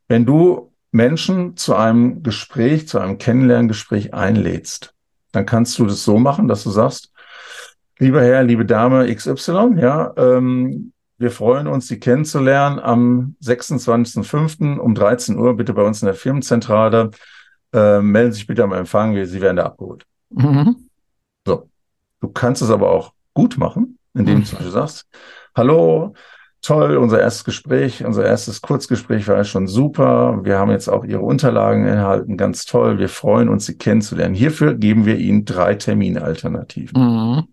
Wenn du Menschen zu einem Gespräch, zu einem Kennenlerngespräch einlädst, dann kannst du das so machen, dass du sagst, lieber Herr, liebe Dame XY, ja, ähm, wir freuen uns, Sie kennenzulernen am 26.05. um 13 Uhr, bitte bei uns in der Firmenzentrale. Äh, melden Sie sich bitte am Empfang, Sie werden da abgeholt. Mhm. So. Du kannst es aber auch gut machen indem du mhm. sagst, hallo, toll, unser erstes Gespräch, unser erstes Kurzgespräch war schon super. Wir haben jetzt auch Ihre Unterlagen erhalten, ganz toll. Wir freuen uns, Sie kennenzulernen. Hierfür geben wir Ihnen drei Terminalternativen. Mhm.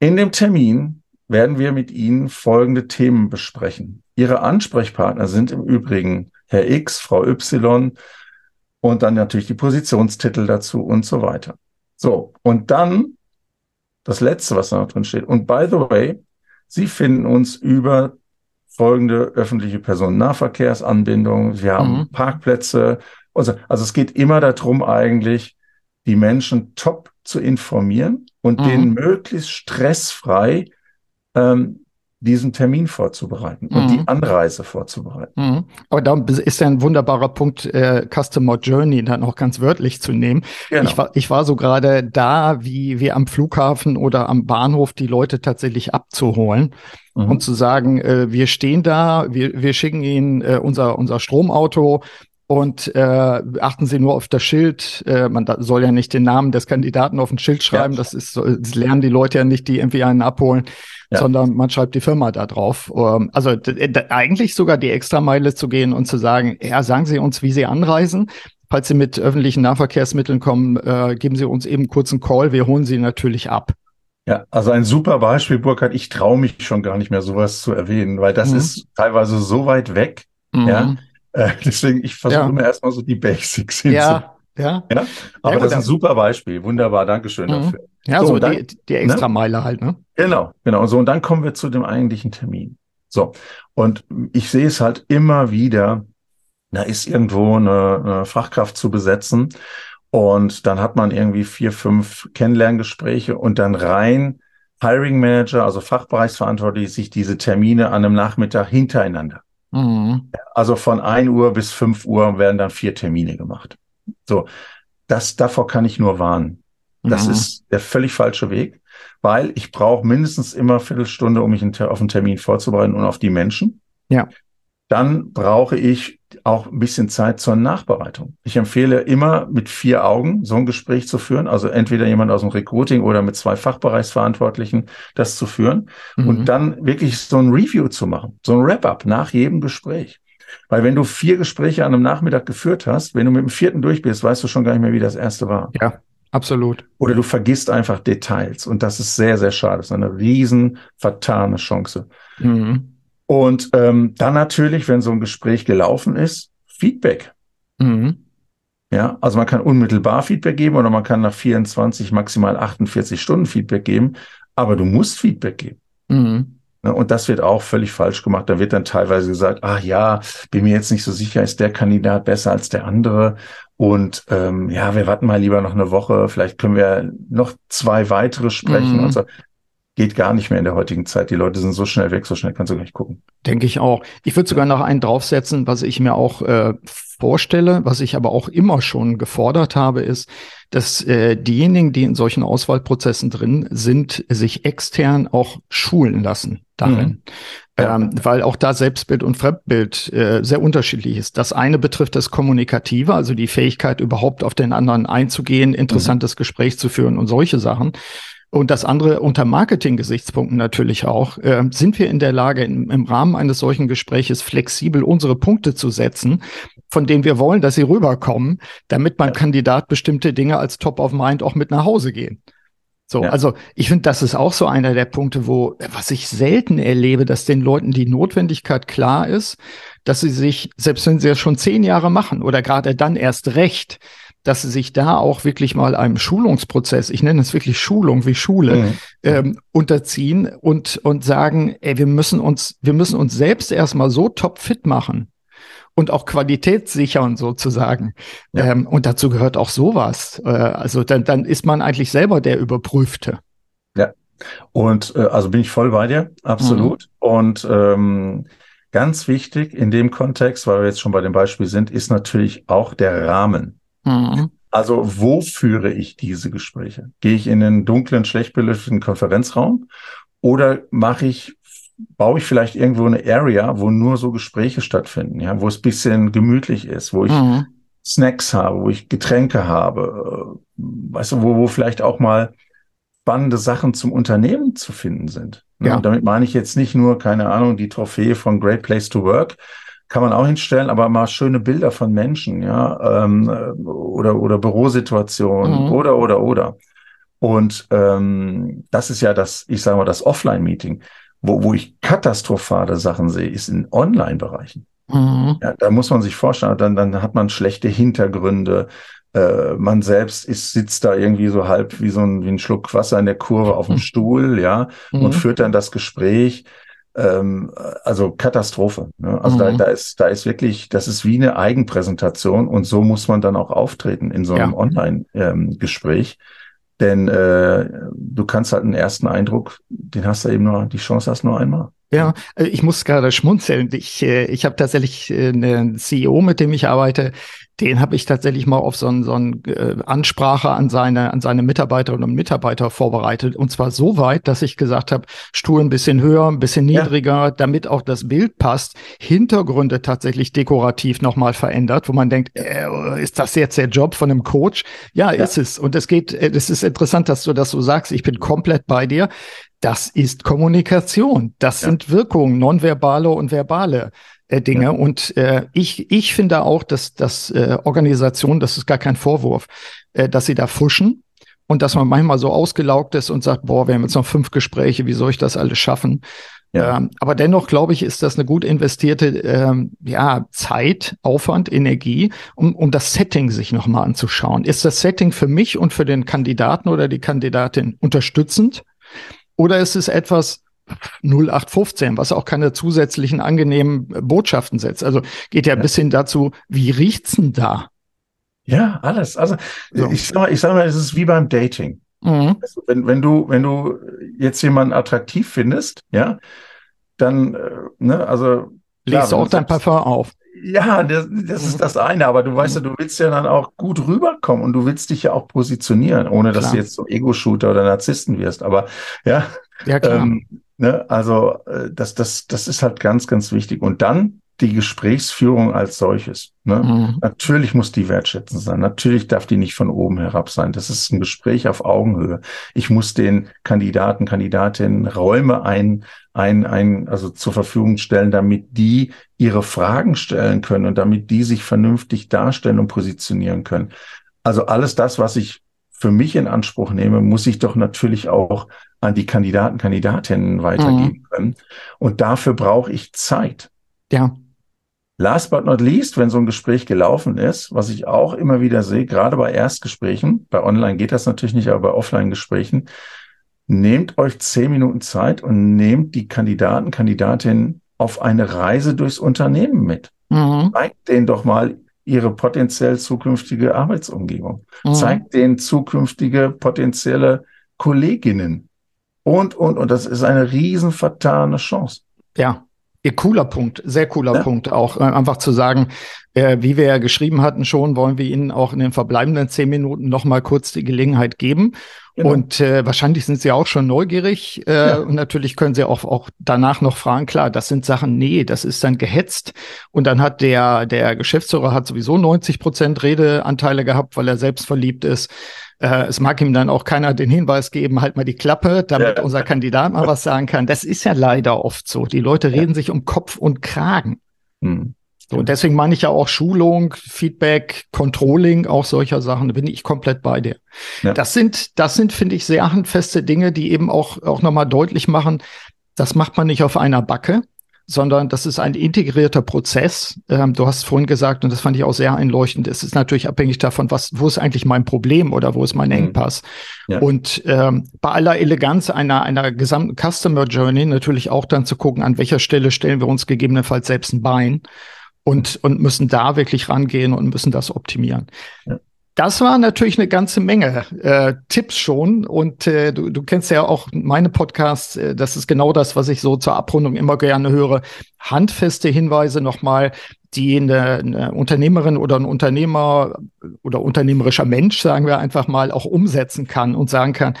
In dem Termin werden wir mit Ihnen folgende Themen besprechen. Ihre Ansprechpartner sind im Übrigen Herr X, Frau Y und dann natürlich die Positionstitel dazu und so weiter. So, und dann das letzte, was da noch drin steht. Und by the way, Sie finden uns über folgende öffentliche Personennahverkehrsanbindungen. Wir haben mhm. Parkplätze. Also, also es geht immer darum, eigentlich die Menschen top zu informieren und mhm. denen möglichst stressfrei ähm, diesen Termin vorzubereiten und die mhm. Anreise vorzubereiten. Mhm. Aber da ist ja ein wunderbarer Punkt, äh, Customer Journey dann auch ganz wörtlich zu nehmen. Genau. Ich, war, ich war so gerade da, wie wir am Flughafen oder am Bahnhof die Leute tatsächlich abzuholen mhm. und zu sagen, äh, wir stehen da, wir, wir schicken ihnen äh, unser, unser Stromauto, und äh, achten Sie nur auf das Schild. Äh, man da soll ja nicht den Namen des Kandidaten auf ein Schild schreiben. Ja. Das ist, das lernen die Leute ja nicht, die irgendwie einen abholen ja. sondern man schreibt die Firma da drauf. Ähm, also eigentlich sogar die Extrameile zu gehen und zu sagen, ja, sagen Sie uns, wie Sie anreisen. falls Sie mit öffentlichen Nahverkehrsmitteln kommen, äh, geben Sie uns eben kurz einen Call. Wir holen Sie natürlich ab. Ja, also ein super Beispiel, Burkhard. Ich traue mich schon gar nicht mehr, sowas zu erwähnen, weil das mhm. ist teilweise so weit weg. Mhm. Ja, äh, deswegen, ich versuche ja. immer erstmal so die Basics hinzubekommen. Ja, ja. ja? Aber ja, das ist ein super Beispiel. Wunderbar, Dankeschön mhm. dafür. Ja, so, so dann, die, die extra ne? Meile halt, ne? Genau, genau. Und so, und dann kommen wir zu dem eigentlichen Termin. So, und ich sehe es halt immer wieder, da ist irgendwo eine, eine Fachkraft zu besetzen und dann hat man irgendwie vier, fünf Kennenlerngespräche und dann rein Hiring Manager, also Fachbereichsverantwortlich, sich diese Termine an einem Nachmittag hintereinander. Mhm. Also von ein Uhr bis fünf Uhr werden dann vier Termine gemacht. So, das davor kann ich nur warnen. Das mhm. ist der völlig falsche Weg, weil ich brauche mindestens immer Viertelstunde, um mich auf einen Termin vorzubereiten und auf die Menschen. Ja. Dann brauche ich auch ein bisschen Zeit zur Nachbereitung. Ich empfehle immer mit vier Augen so ein Gespräch zu führen, also entweder jemand aus dem Recruiting oder mit zwei Fachbereichsverantwortlichen das zu führen mhm. und dann wirklich so ein Review zu machen, so ein Wrap-up nach jedem Gespräch. Weil wenn du vier Gespräche an einem Nachmittag geführt hast, wenn du mit dem vierten durch bist, weißt du schon gar nicht mehr, wie das erste war. Ja, absolut. Oder du vergisst einfach Details. Und das ist sehr, sehr schade. Das ist eine riesen vertane Chance. Mhm. Und ähm, dann natürlich, wenn so ein Gespräch gelaufen ist, Feedback. Mhm. Ja, also man kann unmittelbar Feedback geben oder man kann nach 24, maximal 48 Stunden Feedback geben, aber du musst Feedback geben. Mhm. Ne, und das wird auch völlig falsch gemacht. Da wird dann teilweise gesagt, ah ja, bin mir jetzt nicht so sicher, ist der Kandidat besser als der andere. Und ähm, ja, wir warten mal lieber noch eine Woche, vielleicht können wir noch zwei weitere sprechen. Mhm. Und so. Geht gar nicht mehr in der heutigen Zeit. Die Leute sind so schnell weg, so schnell kannst du gar nicht gucken. Denke ich auch. Ich würde sogar noch einen draufsetzen, was ich mir auch äh, vorstelle, was ich aber auch immer schon gefordert habe, ist, dass äh, diejenigen, die in solchen Auswahlprozessen drin sind, sich extern auch schulen lassen darin. Mhm. Ähm, weil auch da Selbstbild und Fremdbild äh, sehr unterschiedlich ist. Das eine betrifft das Kommunikative, also die Fähigkeit, überhaupt auf den anderen einzugehen, interessantes mhm. Gespräch zu führen und solche Sachen. Und das andere unter Marketing-Gesichtspunkten natürlich auch, äh, sind wir in der Lage, im, im Rahmen eines solchen Gespräches flexibel unsere Punkte zu setzen, von denen wir wollen, dass sie rüberkommen, damit beim ja. Kandidat bestimmte Dinge als Top of Mind auch mit nach Hause gehen. So, ja. also ich finde, das ist auch so einer der Punkte, wo, was ich selten erlebe, dass den Leuten die Notwendigkeit klar ist, dass sie sich, selbst wenn sie ja schon zehn Jahre machen oder gerade dann erst recht, dass sie sich da auch wirklich mal einem Schulungsprozess, ich nenne es wirklich Schulung wie Schule, mhm. ähm, unterziehen und, und sagen, ey, wir müssen uns, wir müssen uns selbst erstmal so topfit machen und auch Qualität sichern sozusagen. Ja. Ähm, und dazu gehört auch sowas. Äh, also dann, dann ist man eigentlich selber der Überprüfte. Ja. Und äh, also bin ich voll bei dir, absolut. Mhm. Und ähm, ganz wichtig in dem Kontext, weil wir jetzt schon bei dem Beispiel sind, ist natürlich auch der Rahmen. Mhm. Also wo führe ich diese Gespräche? Gehe ich in einen dunklen, schlecht belüfteten Konferenzraum oder mache ich, baue ich vielleicht irgendwo eine Area, wo nur so Gespräche stattfinden, ja, wo es bisschen gemütlich ist, wo ich mhm. Snacks habe, wo ich Getränke habe, äh, weißt du, wo, wo vielleicht auch mal spannende Sachen zum Unternehmen zu finden sind. Ja. Und damit meine ich jetzt nicht nur, keine Ahnung, die Trophäe von Great Place to Work, kann man auch hinstellen, aber mal schöne Bilder von Menschen, ja, ähm, oder, oder Bürosituationen mhm. oder, oder, oder. Und ähm, das ist ja das, ich sage mal, das Offline-Meeting. Wo, wo ich katastrophale Sachen sehe, ist in Online-Bereichen. Mhm. Ja, da muss man sich vorstellen, dann, dann hat man schlechte Hintergründe. Äh, man selbst ist, sitzt da irgendwie so halb wie so ein, wie ein Schluck Wasser in der Kurve auf dem mhm. Stuhl, ja, mhm. und führt dann das Gespräch ähm, also Katastrophe. Ne? Also mhm. da, da ist, da ist wirklich, das ist wie eine Eigenpräsentation und so muss man dann auch auftreten in so einem ja. Online-Gespräch. Ähm, Denn äh, du kannst halt einen ersten Eindruck, den hast du eben nur, die Chance hast nur einmal. Ja, äh, ich muss gerade schmunzeln. Ich, äh, ich habe tatsächlich äh, einen CEO, mit dem ich arbeite, den habe ich tatsächlich mal auf so eine so ein, äh, Ansprache an seine, an seine Mitarbeiterinnen und Mitarbeiter vorbereitet. Und zwar so weit, dass ich gesagt habe, Stuhl ein bisschen höher, ein bisschen niedriger, ja. damit auch das Bild passt. Hintergründe tatsächlich dekorativ nochmal verändert, wo man denkt, äh, ist das jetzt der Job von einem Coach? Ja, ja. ist es. Und es geht, es ist interessant, dass du das so sagst. Ich bin komplett bei dir. Das ist Kommunikation. Das ja. sind Wirkungen, nonverbale und verbale. äh, Dinge. Ja. Und äh, ich, ich finde auch, dass, dass äh, Organisationen, das ist gar kein Vorwurf, äh, dass sie da fuschen und dass man manchmal so ausgelaugt ist und sagt, boah, wir haben jetzt noch fünf Gespräche, wie soll ich das alles schaffen? Ja. Ähm, aber dennoch, glaube ich, ist das eine gut investierte ähm, ja, Zeit, Aufwand, Energie, um, um das Setting sich nochmal anzuschauen. Ist das Setting für mich und für den Kandidaten oder die Kandidatin unterstützend? Oder ist es etwas, 0815, was auch keine zusätzlichen angenehmen Botschaften setzt. Also geht ja, ja. bis hin dazu, wie riecht's denn da? Ja, alles. Also so. ich sag mal, ich sag mal, es ist wie beim Dating. Mhm. Also, wenn, wenn du, wenn du jetzt jemanden attraktiv findest, ja, dann, äh, ne, also. Legst du auch dein Parfum auf. Ja, das, das ist das eine, aber du weißt ja, du willst ja dann auch gut rüberkommen und du willst dich ja auch positionieren, ohne dass klar. du jetzt so Ego-Shooter oder Narzissten wirst. Aber ja, ja klar. Ähm, ne, also äh, das, das, das ist halt ganz, ganz wichtig. Und dann die Gesprächsführung als solches. Ne? Mhm. Natürlich muss die wertschätzend sein. Natürlich darf die nicht von oben herab sein. Das ist ein Gespräch auf Augenhöhe. Ich muss den Kandidaten, Kandidatinnen Räume ein, ein, ein, also zur Verfügung stellen, damit die ihre Fragen stellen können und damit die sich vernünftig darstellen und positionieren können. Also alles das, was ich für mich in Anspruch nehme, muss ich doch natürlich auch an die Kandidaten, Kandidatinnen weitergeben mhm. können. Und dafür brauche ich Zeit. Ja. Last but not least, wenn so ein Gespräch gelaufen ist, was ich auch immer wieder sehe, gerade bei Erstgesprächen, bei Online geht das natürlich nicht, aber bei Offline-Gesprächen, nehmt euch zehn Minuten Zeit und nehmt die Kandidaten, Kandidatinnen auf eine Reise durchs Unternehmen mit. Mhm. Zeigt denen doch mal ihre potenziell zukünftige Arbeitsumgebung. Mhm. Zeigt denen zukünftige potenzielle Kolleginnen. Und, und, und das ist eine riesen vertane Chance. Ja, Cooler Punkt, sehr cooler ja. Punkt auch. Äh, einfach zu sagen, äh, wie wir ja geschrieben hatten schon, wollen wir Ihnen auch in den verbleibenden zehn Minuten noch mal kurz die Gelegenheit geben. Genau. Und äh, wahrscheinlich sind Sie auch schon neugierig äh, ja. und natürlich können Sie auch, auch danach noch fragen. Klar, das sind Sachen, nee, das ist dann gehetzt. Und dann hat der, der Geschäftsführer hat sowieso 90 Prozent Redeanteile gehabt, weil er selbst verliebt ist. Äh, es mag ihm dann auch keiner den Hinweis geben, halt mal die Klappe, damit ja. unser Kandidat mal was sagen kann. Das ist ja leider oft so. Die Leute reden sich um Kopf und Kragen. Hm. So, und deswegen meine ich ja auch Schulung, Feedback, Controlling, auch solcher Sachen, da bin ich komplett bei dir. Ja. Das sind, das sind, finde ich, sehr handfeste Dinge, die eben auch, auch nochmal deutlich machen, das macht man nicht auf einer Backe, sondern das ist ein integrierter Prozess. Ähm, du hast vorhin gesagt, und das fand ich auch sehr einleuchtend, es ist natürlich abhängig davon, was, wo ist eigentlich mein Problem oder wo ist mein mhm. Engpass. Ja. Und ähm, bei aller Eleganz einer, einer gesamten Customer Journey natürlich auch dann zu gucken, an welcher Stelle stellen wir uns gegebenenfalls selbst ein Bein und, und müssen da wirklich rangehen und müssen das optimieren. Ja. Das war natürlich eine ganze Menge äh, Tipps schon. Und äh, du, du kennst ja auch meine Podcasts. Äh, das ist genau das, was ich so zur Abrundung immer gerne höre. Handfeste Hinweise nochmal, die eine, eine Unternehmerin oder ein Unternehmer oder unternehmerischer Mensch, sagen wir einfach mal, auch umsetzen kann und sagen kann,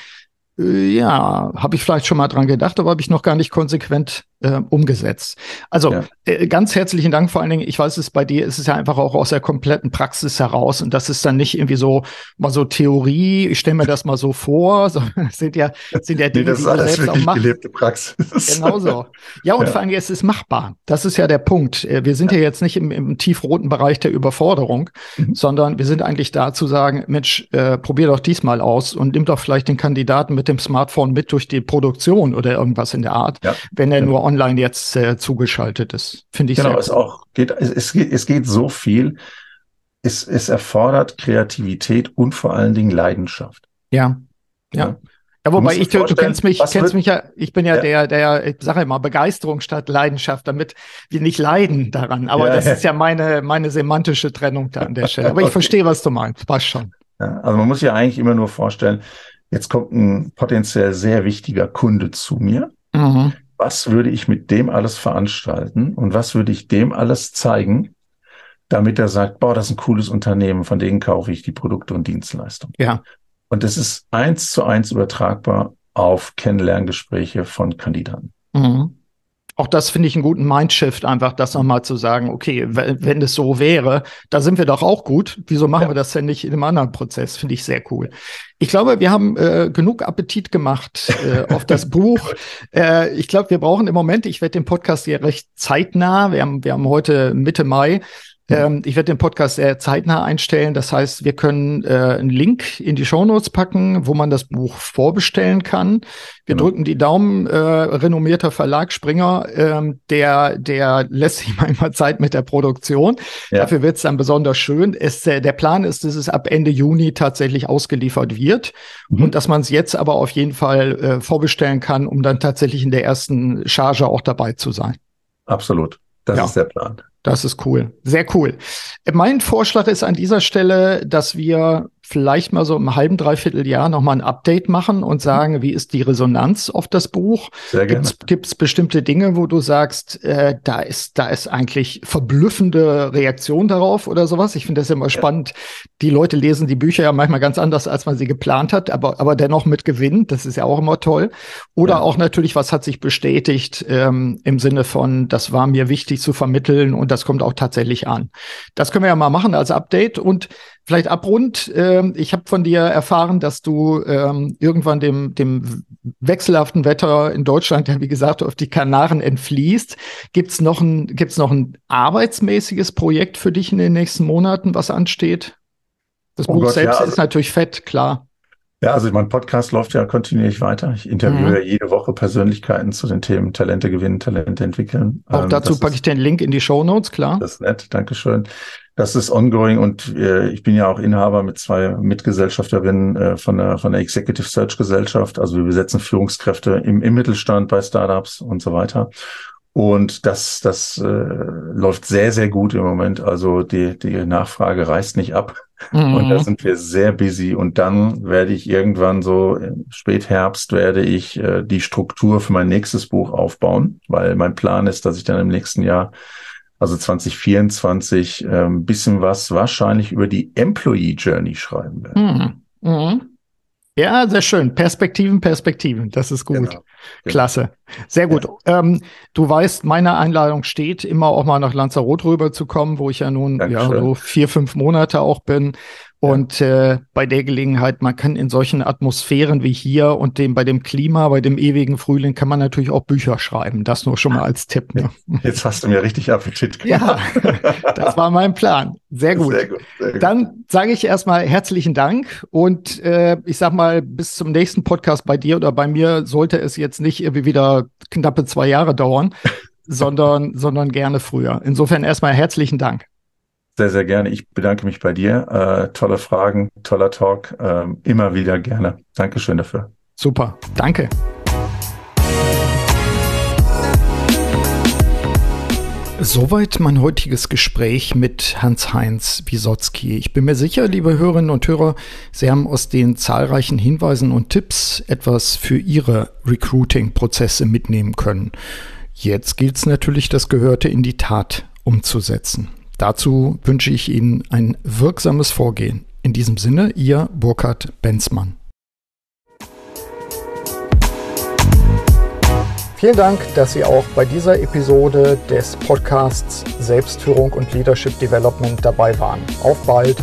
äh, ja, habe ich vielleicht schon mal dran gedacht, aber habe ich noch gar nicht konsequent äh, umgesetzt. Also ja. äh, ganz herzlichen Dank vor allen Dingen. Ich weiß es bei dir ist es ja einfach auch aus der kompletten Praxis heraus und das ist dann nicht irgendwie so mal so Theorie. Ich stelle mir das mal so vor, sondern es sind ja sind ja Dinge, nee, das ist die alles selbst auch machen. gelebte Praxis. Genau so. Ja und ja. vor allen Dingen es ist machbar. Das ist ja der Punkt. Äh, wir sind ja, ja jetzt nicht im, im tiefroten Bereich der Überforderung, mhm. sondern wir sind eigentlich da zu sagen, Mensch, äh, probier doch diesmal aus und nimm doch vielleicht den Kandidaten mit dem Smartphone mit durch die Produktion oder irgendwas in der Art, wenn er nur online jetzt äh, zugeschaltet ist. Finde ich genau, es auch geht, es, es, geht, es geht so viel. Es, es erfordert Kreativität und vor allen Dingen Leidenschaft. Ja, ja. ja. Ja, wobei ich, du, du kennst mich, kennst mich ja, ich bin ja, ja, der, der, ich sage immer, Begeisterung statt Leidenschaft, damit wir nicht leiden daran. Aber ja, das ja. ist ja meine, meine semantische Trennung da an der Stelle. Aber okay. ich verstehe, was du meinst. Passt schon. Also man muss ja eigentlich immer nur vorstellen, jetzt kommt ein potenziell sehr wichtiger Kunde zu mir. Mhm was würde ich mit dem alles veranstalten und was würde ich dem alles zeigen, damit er sagt, boah, das ist ein cooles Unternehmen, von denen kaufe ich die Produkte und Dienstleistungen. Ja. Und das ist eins zu eins übertragbar auf Kennenlerngespräche von Kandidaten. Mhm. Auch das finde ich einen guten Mindshift, einfach das nochmal zu sagen, okay, wenn das so wäre, da sind wir doch auch gut. Wieso machen ja. wir das denn nicht in einem anderen Prozess? Finde ich sehr cool. Ich glaube, wir haben äh, genug Appetit gemacht äh, auf das Buch. Äh, ich glaube, wir brauchen im Moment, ich werde den Podcast hier recht zeitnah, wir haben, wir haben heute Mitte Mai, ähm, ich werde den Podcast sehr zeitnah einstellen. Das heißt, wir können äh, einen Link in die Shownotes packen, wo man das Buch vorbestellen kann. Wir genau. drücken die Daumen, äh, renommierter Verlag Springer, ähm, der, der lässt sich manchmal Zeit mit der Produktion. Ja. Dafür wird es dann besonders schön. Es, äh, der Plan ist, dass es ab Ende Juni tatsächlich ausgeliefert wird mhm. und dass man es jetzt aber auf jeden Fall äh, vorbestellen kann, um dann tatsächlich in der ersten Charge auch dabei zu sein. Absolut. Das ja. ist der Plan. Das ist cool. Sehr cool. Mein Vorschlag ist an dieser Stelle, dass wir vielleicht mal so im halben, dreiviertel Jahr nochmal ein Update machen und sagen, wie ist die Resonanz auf das Buch? Gibt es bestimmte Dinge, wo du sagst, äh, da ist, da ist eigentlich verblüffende Reaktion darauf oder sowas? Ich finde das immer ja. spannend. Die Leute lesen die Bücher ja manchmal ganz anders, als man sie geplant hat, aber, aber dennoch mit Gewinn. Das ist ja auch immer toll. Oder ja. auch natürlich, was hat sich bestätigt ähm, im Sinne von, das war mir wichtig zu vermitteln und das kommt auch tatsächlich an. Das können wir ja mal machen als Update und Vielleicht abrund, äh, ich habe von dir erfahren, dass du ähm, irgendwann dem, dem wechselhaften Wetter in Deutschland, ja wie gesagt, auf die Kanaren entfließt. Gibt's noch ein, gibt's noch ein arbeitsmäßiges Projekt für dich in den nächsten Monaten, was ansteht? Das oh Buch Gott, selbst ja, also, ist natürlich fett, klar. Ja, also mein Podcast läuft ja kontinuierlich weiter. Ich interviewe mhm. ja jede Woche Persönlichkeiten zu den Themen Talente gewinnen, Talente entwickeln. Auch ähm, dazu packe ich den Link in die Show Notes, klar. Das ist nett, Dankeschön. Das ist ongoing und äh, ich bin ja auch Inhaber mit zwei Mitgesellschafterinnen äh, von der von der Executive Search Gesellschaft. Also wir besetzen Führungskräfte im, im Mittelstand bei Startups und so weiter. Und das, das äh, läuft sehr, sehr gut im Moment. Also die, die Nachfrage reißt nicht ab. Mhm. Und da sind wir sehr busy. Und dann werde ich irgendwann so im Spätherbst werde ich äh, die Struktur für mein nächstes Buch aufbauen, weil mein Plan ist, dass ich dann im nächsten Jahr, also 2024, ein äh, bisschen was wahrscheinlich über die Employee Journey schreiben werde. Mhm. Mhm. Ja, sehr schön. Perspektiven, Perspektiven. Das ist gut. Genau. Genau. Klasse. Sehr gut. Ja. Ähm, du weißt, meine Einladung steht, immer auch mal nach Lanzarote rüber zu kommen, wo ich ja nun Dankeschön. ja so vier, fünf Monate auch bin. Und äh, bei der Gelegenheit, man kann in solchen Atmosphären wie hier und dem bei dem Klima, bei dem ewigen Frühling, kann man natürlich auch Bücher schreiben. Das nur schon mal als Tipp. Ne? Jetzt hast du mir richtig Appetit gemacht. Ja, das war mein Plan. Sehr gut. Sehr gut, sehr gut. Dann sage ich erstmal herzlichen Dank und äh, ich sag mal, bis zum nächsten Podcast bei dir oder bei mir sollte es jetzt nicht irgendwie wieder knappe zwei Jahre dauern, sondern, sondern gerne früher. Insofern erstmal herzlichen Dank. Sehr, sehr gerne. Ich bedanke mich bei dir. Äh, tolle Fragen, toller Talk. Äh, immer wieder gerne. Dankeschön dafür. Super. Danke. Soweit mein heutiges Gespräch mit Hans-Heinz Wisotzki. Ich bin mir sicher, liebe Hörerinnen und Hörer, Sie haben aus den zahlreichen Hinweisen und Tipps etwas für Ihre Recruiting-Prozesse mitnehmen können. Jetzt gilt es natürlich, das Gehörte in die Tat umzusetzen. Dazu wünsche ich Ihnen ein wirksames Vorgehen. In diesem Sinne, Ihr Burkhard Benzmann. Vielen Dank, dass Sie auch bei dieser Episode des Podcasts Selbstführung und Leadership Development dabei waren. Auf bald!